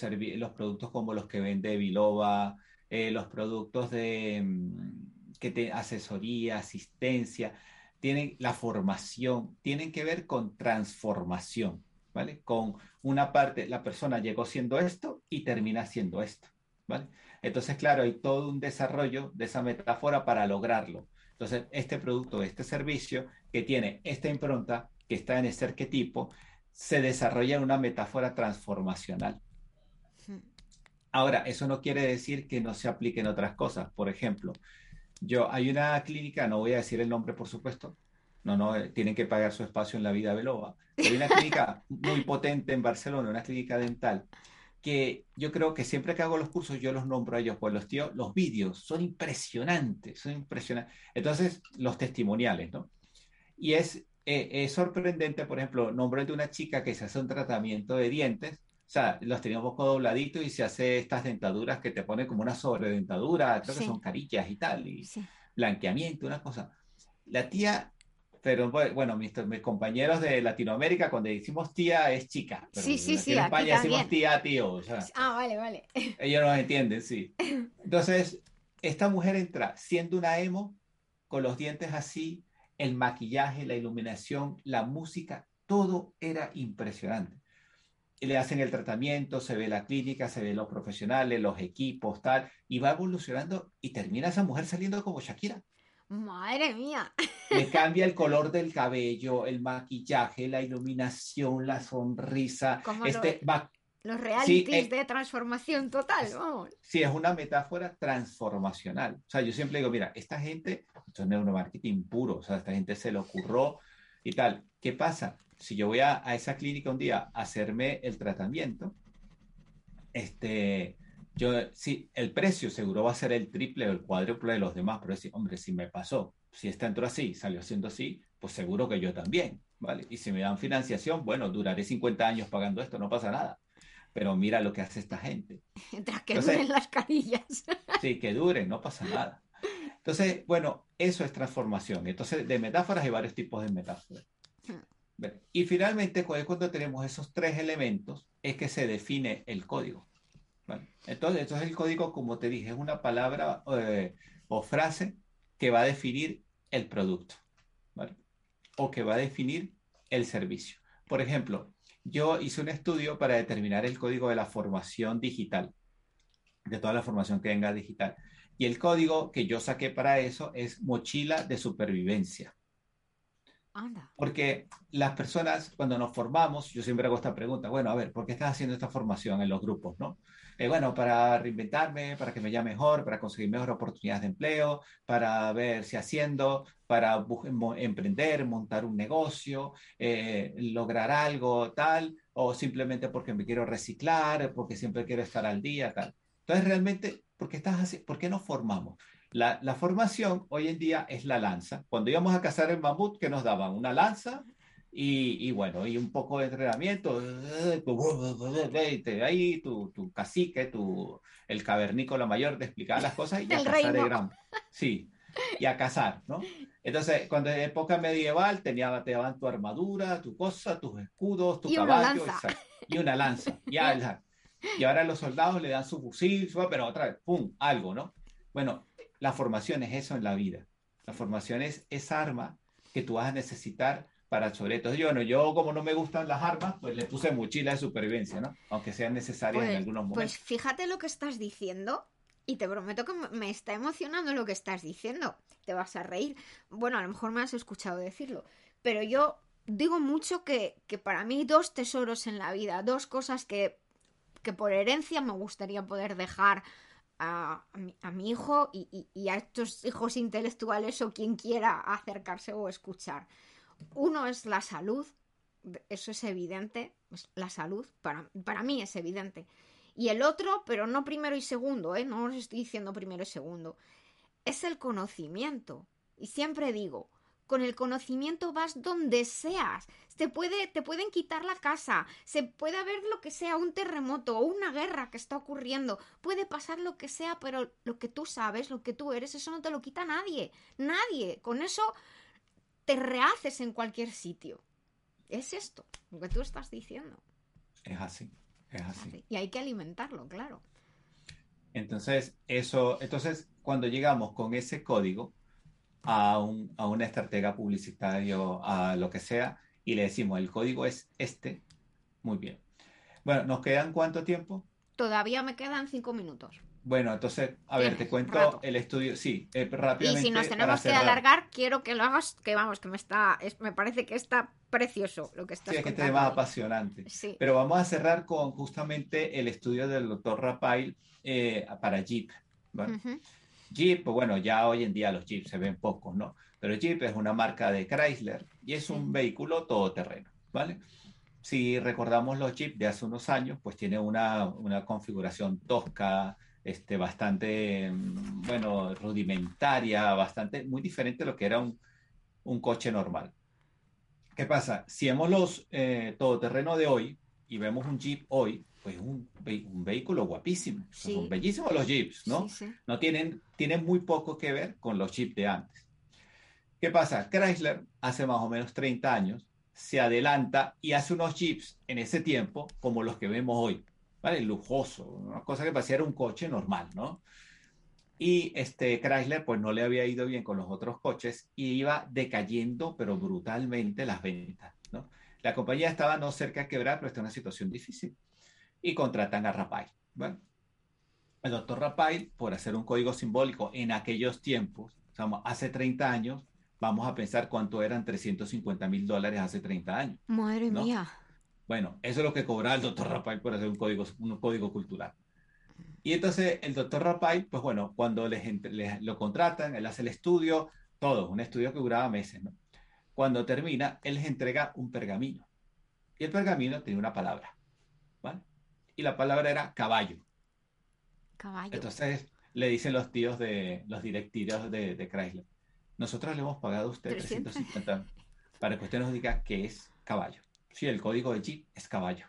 productos como los que vende Biloba, eh, los productos de mm, asesoría, asistencia, tienen la formación, tienen que ver con transformación, ¿vale? Con una parte, la persona llegó siendo esto y termina siendo esto, ¿vale? Entonces, claro, hay todo un desarrollo de esa metáfora para lograrlo. Entonces, este producto, este servicio que tiene esta impronta, que está en ese arquetipo, se desarrolla en una metáfora transformacional. Ahora, eso no quiere decir que no se apliquen otras cosas. Por ejemplo, yo hay una clínica, no voy a decir el nombre, por supuesto. No, no, eh, tienen que pagar su espacio en la vida Beloba. Hay una clínica *laughs* muy potente en Barcelona, una clínica dental, que yo creo que siempre que hago los cursos yo los nombro a ellos, pues los tíos, los vídeos son impresionantes, son impresionantes. Entonces, los testimoniales, ¿no? Y es, eh, es sorprendente, por ejemplo, nombre de una chica que se hace un tratamiento de dientes, o sea, los tenía un poco dobladitos y se hace estas dentaduras que te ponen como una sobredentadura, creo Sí. que son carillas y tal, y Sí. blanqueamiento, una cosa. La tía, pero bueno, mis, mis compañeros de Latinoamérica, cuando decimos tía es chica, pero Sí, sí, aquí sí, en aquí España decimos también. tía, tío, o sea, Ah, vale, vale. *laughs* ellos nos entienden, sí. Entonces, esta mujer entra siendo una emo, con los dientes así, el maquillaje, la iluminación, la música, todo era impresionante. Y le hacen el tratamiento, se ve la clínica, se ve los profesionales, los equipos, tal, y va evolucionando y termina esa mujer saliendo como Shakira. Madre mía. Le *laughs* cambia el color del cabello, el maquillaje, la iluminación, la sonrisa. Este va Los realities eh, de transformación total, vamos. Sí, es una metáfora transformacional. O sea, yo siempre digo, mira, esta gente, esto es neuromarketing puro, o sea, esta gente se le ocurrió y tal. ¿Qué pasa? Si yo voy a, a esa clínica un día a hacerme el tratamiento, este, yo, sí, el precio seguro va a ser el triple o el cuádruple de los demás, pero decir, hombre, si me pasó, si esta entró así, salió siendo así, pues seguro que yo también, ¿vale? Y si me dan financiación, bueno, duraré 50 años pagando esto, no pasa nada. Pero mira lo que hace esta gente. *laughs* Mientras que Entonces- duren las carillas. *laughs* Sí, que dure, no pasa nada. Entonces, bueno, eso es transformación. Entonces, de metáforas hay varios tipos de metáforas. Hmm. Y finalmente, cu- cuando tenemos esos tres elementos, es que se define el código. ¿vale? Entonces, entonces el código, como te dije, es una palabra eh, o frase que va a definir el producto, ¿vale? O que va a definir el servicio. Por ejemplo, yo hice un estudio para determinar el código de la formación digital, de toda la formación que venga digital. Y el código que yo saqué para eso es mochila de supervivencia. Anda. Porque las personas, cuando nos formamos, yo siempre hago esta pregunta, bueno, a ver, ¿por qué estás haciendo esta formación en los grupos, no? Eh, bueno, para reinventarme, para que me vaya mejor, para conseguir mejores oportunidades de empleo, para ver si haciendo, para emprender, montar un negocio, eh, lograr algo, tal, o simplemente porque me quiero reciclar, porque siempre quiero estar al día, tal. Entonces, realmente, ¿por qué estás así? ¿Por qué nos formamos? La, la formación hoy en día es la lanza. Cuando íbamos a cazar el mamut, ¿qué nos daban? Una lanza y, y bueno, y un poco de entrenamiento. Y te- Ahí tu, tu cacique, tu, el cavernícola mayor te explicaba las cosas y *laughs* a El cazar el reino. gran. Sí, y a cazar, ¿no? Entonces, cuando en época medieval tenía, te daban tu armadura, tu cosa, tus escudos, tu Y una caballo lanza. exacto, y una lanza. Ya. *laughs* Y ahora los soldados le dan su fusil, pero otra vez, ¡pum! Algo, ¿no? Bueno, la formación es eso en la vida. La formación es esa arma que tú vas a necesitar para sobre todo. Yo, bueno, yo como no me gustan las armas, pues le puse mochila de supervivencia, ¿no? Aunque sean necesarias en Pues, algunos momentos. pues fíjate lo que estás diciendo y te prometo que me- me está emocionando lo que estás diciendo. Te vas a reír. Bueno, a lo mejor me has escuchado decirlo, pero yo digo mucho que, que para mí dos tesoros en la vida, dos cosas que, que por herencia me gustaría poder dejar a, a mi, a mi hijo y, y- y a estos hijos intelectuales o quien quiera acercarse o escuchar. Uno es la salud, eso es evidente, es la salud, para, para mí es evidente. Y el otro, pero no primero y segundo, ¿eh? no os estoy diciendo primero y segundo, es el conocimiento. Y siempre digo, con el conocimiento vas donde seas. Te, puede, te pueden quitar la casa, se puede haber lo que sea, un terremoto o una guerra que está ocurriendo, puede pasar lo que sea, pero lo que tú sabes, lo que tú eres, eso no te lo quita nadie. Nadie. Con eso te rehaces en cualquier sitio. Es esto, lo que tú estás diciendo. Es así, es así. Y hay que alimentarlo, claro. Entonces, eso, entonces, cuando llegamos con ese código a, un, a una estratega publicitario, a lo que sea, y le decimos, el código es este, muy bien. Bueno, ¿nos quedan cuánto tiempo? Todavía me quedan cinco minutos. Bueno, entonces, a ver, te cuento rato. el estudio, sí, eh, Y rápidamente. si nos tenemos que alargar, quiero que lo hagas, que vamos, que me está, es- me parece que está precioso lo que estás Sí, es que este tema apasionante. Sí. Pero vamos a cerrar con justamente el estudio del doctor Rapail eh, para Jeep. ¿vale? Ujú. Jeep, pues bueno, ya hoy en día los Jeep se ven pocos, ¿no? Pero Jeep es una marca de Chrysler y es un vehículo todoterreno, ¿vale? Si recordamos los Jeep de hace unos años, pues tiene una, una configuración tosca, este, bastante, mm, bueno, rudimentaria, bastante, muy diferente a lo que era un, un coche normal. ¿Qué pasa? Si vemos los eh, todoterreno de hoy y vemos un Jeep hoy, pues es un, un vehículo guapísimo. Sí. Son bellísimos los Jeeps, ¿no? Sí, sí. no tienen, tienen muy poco que ver con los chips de antes. ¿Qué pasa? Chrysler hace más o menos 30 años se adelanta y hace unos chips en ese tiempo como los que vemos hoy, ¿vale? Lujoso, una cosa que parecía era un coche normal, ¿no? Y este Chrysler pues no le había ido bien con los otros coches y iba decayendo pero brutalmente las ventas, ¿no? La compañía estaba no cerca de quebrar, pero está en una situación difícil y contratan a Rapai, ¿vale? el doctor Rapail, por hacer un código simbólico en aquellos tiempos, o sea, hace 30 años, vamos a pensar cuánto eran 350 mil dólares hace 30 años. Madre ¿no? mía. Bueno, eso es lo que cobraba el doctor Rapail por hacer un código, un código cultural. Y entonces el doctor Rapail, pues bueno, cuando les, les- lo contratan, él hace el estudio, todo, un estudio que duraba meses, ¿no? Cuando termina, él les entrega un pergamino. Y el pergamino tenía una palabra, ¿vale? Y la palabra era caballo. Caballo. Entonces le dicen los tíos de los directivos de, de Chrysler, nosotros le hemos pagado a usted 300. 350 para que usted nos diga qué es caballo. Sí, el código de Jeep es caballo.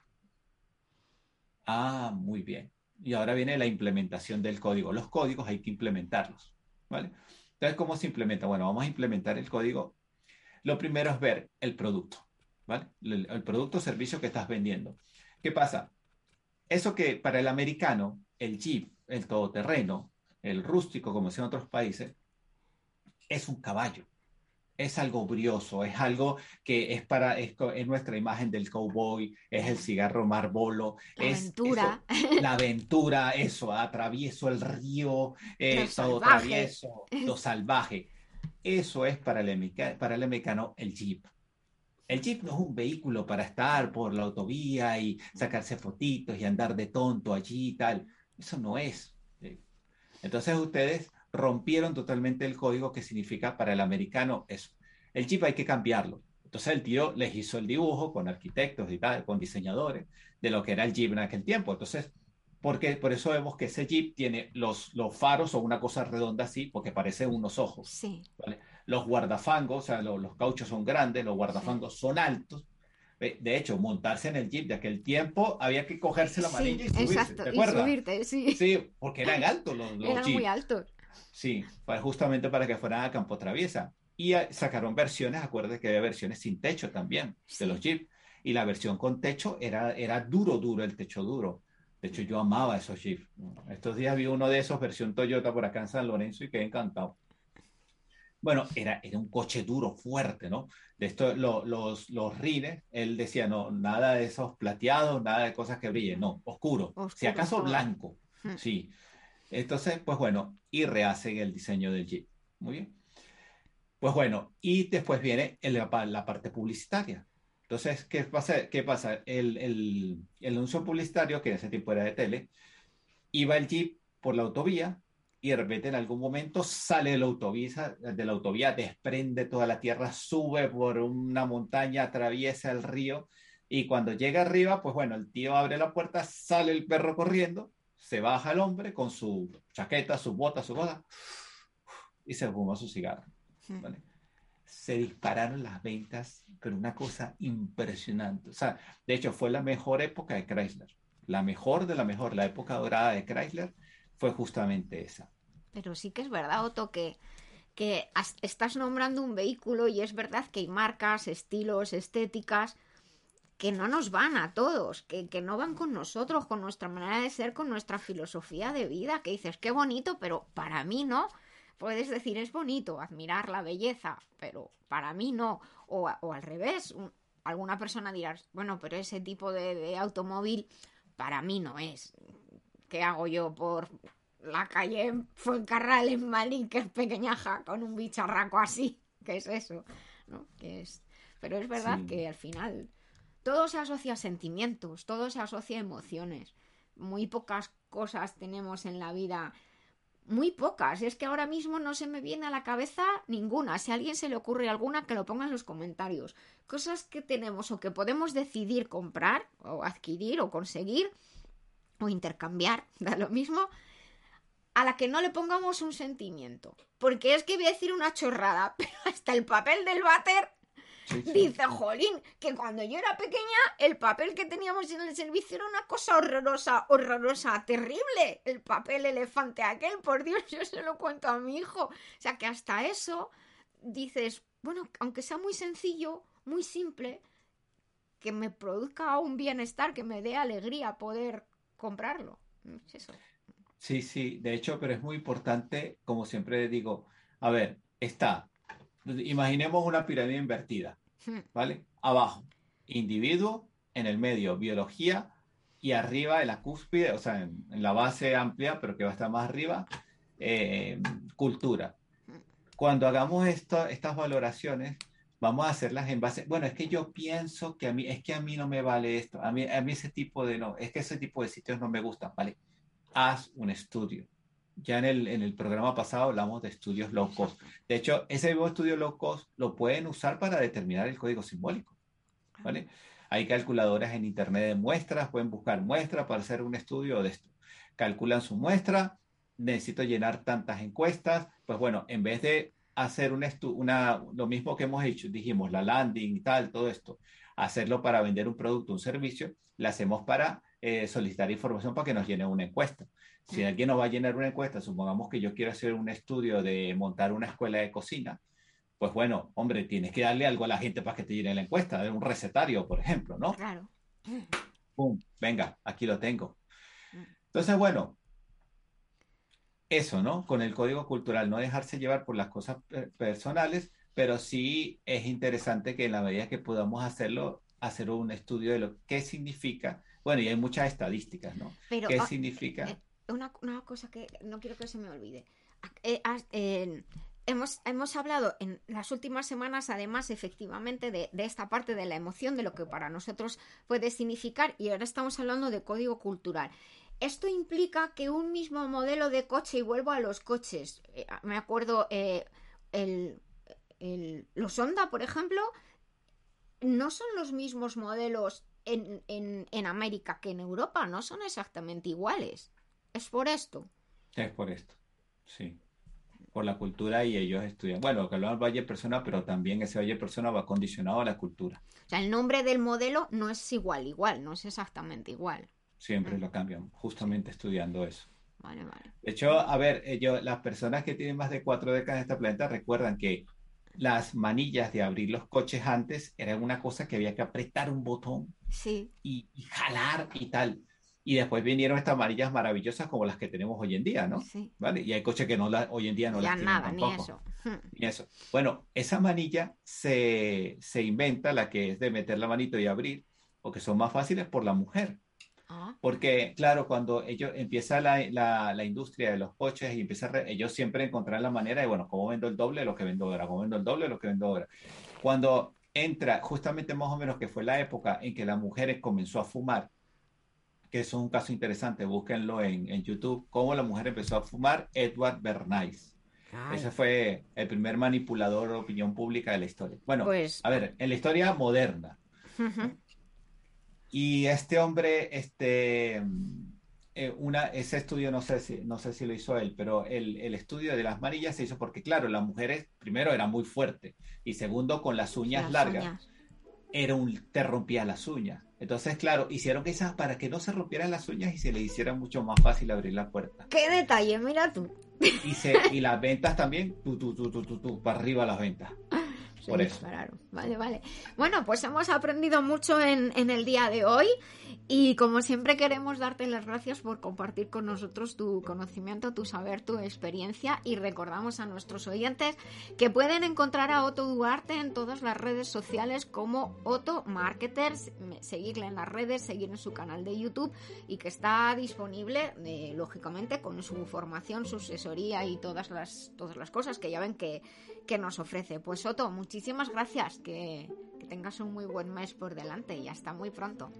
Ah, muy bien. Y ahora viene la implementación del código. Los códigos hay que implementarlos, ¿vale? Entonces, ¿cómo se implementa? Bueno, vamos a implementar el código. Lo primero es ver el producto, ¿vale? El, producto o servicio que estás vendiendo. ¿Qué pasa? Eso que para el americano, el Jeep, el todoterreno, el rústico, como decían otros países, es un caballo. Es algo brioso, es algo que es para, es, es nuestra imagen del cowboy, es el cigarro Marlboro, La es aventura. eso, la aventura, eso, atravieso el río, eh, todo travieso, lo *laughs* salvaje. Eso es para el, para el americano el Jeep. El Jeep no es un vehículo para estar por la autovía y sacarse fotitos y andar de tonto allí y tal. Eso no es. Entonces ustedes rompieron totalmente el código que significa para el americano eso. El Jeep hay que cambiarlo. Entonces el tío les hizo el dibujo con arquitectos y tal, con diseñadores de lo que era el Jeep en aquel tiempo. Entonces, porque por eso vemos que ese Jeep tiene los, los faros o una cosa redonda así, porque parece unos ojos. Sí. ¿vale? Los guardafangos, o sea, lo- los cauchos son grandes, los guardafangos son altos. De hecho, montarse en el jeep de aquel tiempo había que cogerse la Sí, manilla y subirse, exacto. ¿te Y subirte, sí. Sí, porque eran *laughs* altos los, los Eran jeeps. muy altos. Sí, para, justamente para que fueran a campo traviesa. Y eh, sacaron versiones, acuérdate que había versiones sin techo también Sí. de los jeeps. Y la versión con techo era, era duro, duro, el techo duro. De hecho, yo amaba esos jeeps. Estos días vi uno de esos, versión Toyota, por acá en San Lorenzo y quedé encantado. Bueno, era, era un coche duro, fuerte, ¿no? De esto, los, los rines, él decía, no, nada de esos plateados, nada de cosas que brillen, no, oscuro, si acaso blanco, hmm. sí. Entonces, pues bueno, y rehacen el diseño del Jeep. Muy bien. Pues bueno, y después viene la, parte publicitaria. Entonces, ¿qué pasa? ¿Qué pasa? El, el, el, anuncio publicitario, que en ese tiempo era de tele, iba el Jeep por la autovía y de repente en algún momento sale de la autovía, de la autovía desprende toda la tierra, sube por una montaña, atraviesa el río y cuando llega arriba, pues bueno, el tío abre la puerta, sale el perro corriendo, se baja el hombre con su chaqueta, su bota, su boda y se fuma su cigarro. Se dispararon las ventas, pero una cosa impresionante. O sea, de hecho fue la mejor época de Chrysler. La mejor de la mejor, la época dorada de Chrysler fue justamente esa. Pero sí que es verdad, Otto, que, que estás nombrando un vehículo y es verdad que hay marcas, estilos, estéticas que no nos van a todos, que, que, no van con nosotros, con nuestra manera de ser, con nuestra filosofía de vida, que dices, qué bonito, pero para mí no. Puedes decir, es bonito, admirar la belleza, pero para mí no. O, al revés, alguna persona dirá, bueno, pero ese tipo de, de automóvil para mí no es. ¿Qué hago yo por la calle Fuencarral en Malín, que es pequeñaja, con un bicharraco así? *laughs* ¿Qué es eso? ¿No? es... Pero es verdad que al final todo se asocia a sentimientos, todo se asocia a emociones. Muy pocas cosas tenemos en la vida muy pocas. Es que ahora mismo no se me viene a la cabeza ninguna. Si a alguien se le ocurre alguna, que lo ponga en los comentarios. Cosas que tenemos o que podemos decidir comprar o adquirir o conseguir o intercambiar, *laughs* da lo mismo, a la que no le pongamos un sentimiento. Porque es que voy a decir una chorrada, *laughs* pero hasta el papel del váter dice, jolín, que cuando yo era pequeña el papel que teníamos en el servicio era una cosa horrorosa, horrorosa, terrible. El papel elefante aquel, por Dios, yo se lo cuento a mi hijo. O sea que hasta eso dices, bueno, aunque sea muy sencillo, muy simple, que me produzca un bienestar, que me dé alegría poder comprarlo. eso. Sí, sí, de hecho, pero es muy importante, como siempre digo, a ver, está, imaginemos una pirámide invertida. ¿Vale? Abajo, individuo, en el medio, biología, y arriba, en la cúspide, o sea, en, la base amplia, pero que va a estar más arriba, eh, cultura. Hmm. Cuando hagamos estas valoraciones, vamos a hacerlas en base, bueno, es que yo pienso que a mí, es que a mí no me vale esto, a mí, a mí ese tipo de, no, es que ese tipo de sitios no me gustan, ¿vale? Haz un estudio. Ya en el, en el programa pasado hablamos de estudios low cost. De hecho, ese mismo estudio low cost lo pueden usar para determinar el código simbólico, ¿vale? Hay calculadoras en internet de muestras, pueden buscar muestras para hacer un estudio de esto. Calculan su muestra, necesito llenar tantas encuestas, pues bueno, en vez de hacer un una, lo mismo que hemos hecho, dijimos, la landing y tal, todo esto, hacerlo para vender un producto, un servicio, lo hacemos para eh, solicitar información para que nos llene una encuesta. Si alguien nos va a llenar una encuesta, supongamos que yo quiero hacer un estudio de montar una escuela de cocina, pues bueno, hombre, tienes que darle algo a la gente para que te llene la encuesta, un recetario, por ejemplo, ¿no? Claro. Pum, venga, aquí lo tengo. Mm. Entonces, bueno, eso, ¿no? Con el código cultural, no dejarse llevar por las cosas personales, pero sí es interesante que en la medida que podamos hacerlo, hacer un estudio de lo que significa. Bueno, y hay muchas estadísticas, ¿no? Pero, ¿Qué ah, significa? Eh, una, cosa que no quiero que se me olvide. Eh, hemos, hemos hablado en las últimas semanas, además, efectivamente, de, de, esta parte de la emoción, de lo que para nosotros puede significar, y ahora estamos hablando de código cultural. Esto implica que un mismo modelo de coche, y vuelvo a los coches, eh, me acuerdo, eh, los Honda, por ejemplo, no son los mismos modelos en, en, América que en Europa, no son exactamente iguales. Es por esto. Es por esto, sí. Por la cultura y ellos estudian. Bueno, que lo Valle Persona, pero también ese Valle Persona va condicionado a la cultura. O sea, el nombre del modelo no es igual, igual, no es exactamente igual. Siempre lo cambian, justamente estudiando eso. Vale, vale. De hecho, a ver, ellos, las personas que tienen más de cuatro décadas en este planeta recuerdan que las manillas de abrir los coches antes eran una cosa que había que apretar un botón sí. y, jalar y tal. Y después vinieron estas manillas maravillosas como las que tenemos hoy en día, ¿no? Sí. ¿Vale? Y hay coches que no la, hoy en día no Ya las tienen nada, ni tampoco. eso. Ni eso. Bueno, esa manilla se, se inventa, la que es de meter la manito y abrir, o que son más fáciles por la mujer. Ah, Porque, claro, cuando ellos empieza la, la, la industria de los coches y empieza re- ellos siempre encontrarán la manera de, bueno, ¿cómo vendo el doble de lo que vendo ahora? ¿Cómo vendo el doble de lo que vendo ahora? Cuando entra, justamente más o menos que fue la época en que la mujer comenzó a fumar, que eso es un caso interesante, búsquenlo en, en YouTube, cómo la mujer empezó a fumar, Edward Bernays. ay. Ese fue el primer manipulador de opinión pública de la historia. Bueno, Pues- a ver, en la historia moderna. Y este hombre, este, eh, una, ese estudio no sé si, no sé si lo hizo él, pero el, el estudio de las manillas se hizo porque, claro, las mujeres, primero, era muy fuerte y segundo, con las uñas Las largas, uñas. era un, te rompía las uñas. Entonces, claro, hicieron esas para que no se rompieran las uñas y se le hiciera mucho más fácil abrir la puerta. ¡Qué detalle! Mira tú. Y, se, y las ventas también, tú, tú, tú, tú, tú, tú, para arriba las ventas. Se Por eso. dispararon. Vale, vale. Bueno, pues hemos aprendido mucho en, en el día de hoy y como siempre queremos darte las gracias por compartir con nosotros tu conocimiento, tu saber, tu experiencia y recordamos a nuestros oyentes que pueden encontrar a Otto Duarte en todas las redes sociales como Otto Marketers, seguirle en las redes, seguir en su canal de YouTube y que está disponible, eh, lógicamente, con su formación, su asesoría y todas las, todas las cosas que ya ven que, que nos ofrece. Pues Otto, muchísimas gracias, que, que tengas un muy buen mes por delante y hasta muy pronto.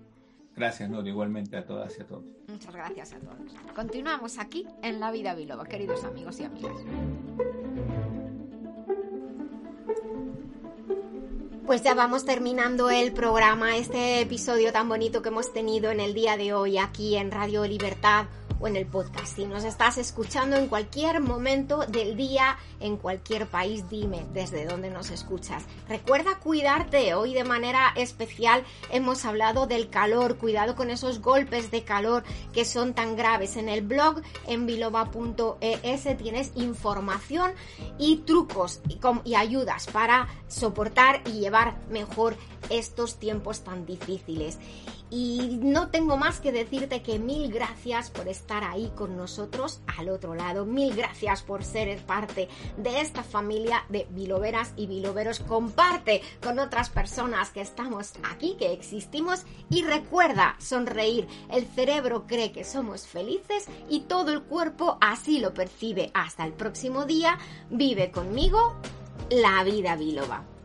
Gracias, Nur, igualmente a todas y a todos. Muchas gracias a todos. Continuamos aquí en La Vida Biloba, queridos amigos y amigas. Pues ya vamos terminando el programa, este episodio tan bonito que hemos tenido en el día de hoy aquí en Radio Libertad o en el podcast. Si nos estás escuchando en cualquier momento del día, en cualquier país, dime desde dónde nos escuchas. Recuerda cuidarte. Hoy de manera especial hemos hablado del calor. Cuidado con esos golpes de calor que son tan graves. En el blog en biloba.es tienes información y trucos y, y ayudas para soportar y llevar mejor estos tiempos tan difíciles. Y no tengo más que decirte que mil gracias por estar ahí con nosotros al otro lado. Mil gracias por ser parte de esta familia de biloberas y biloberos. Comparte con otras personas que estamos aquí, que existimos. Y recuerda sonreír. El cerebro cree que somos felices y todo el cuerpo así lo percibe. Hasta el próximo día. Vive conmigo la vida biloba.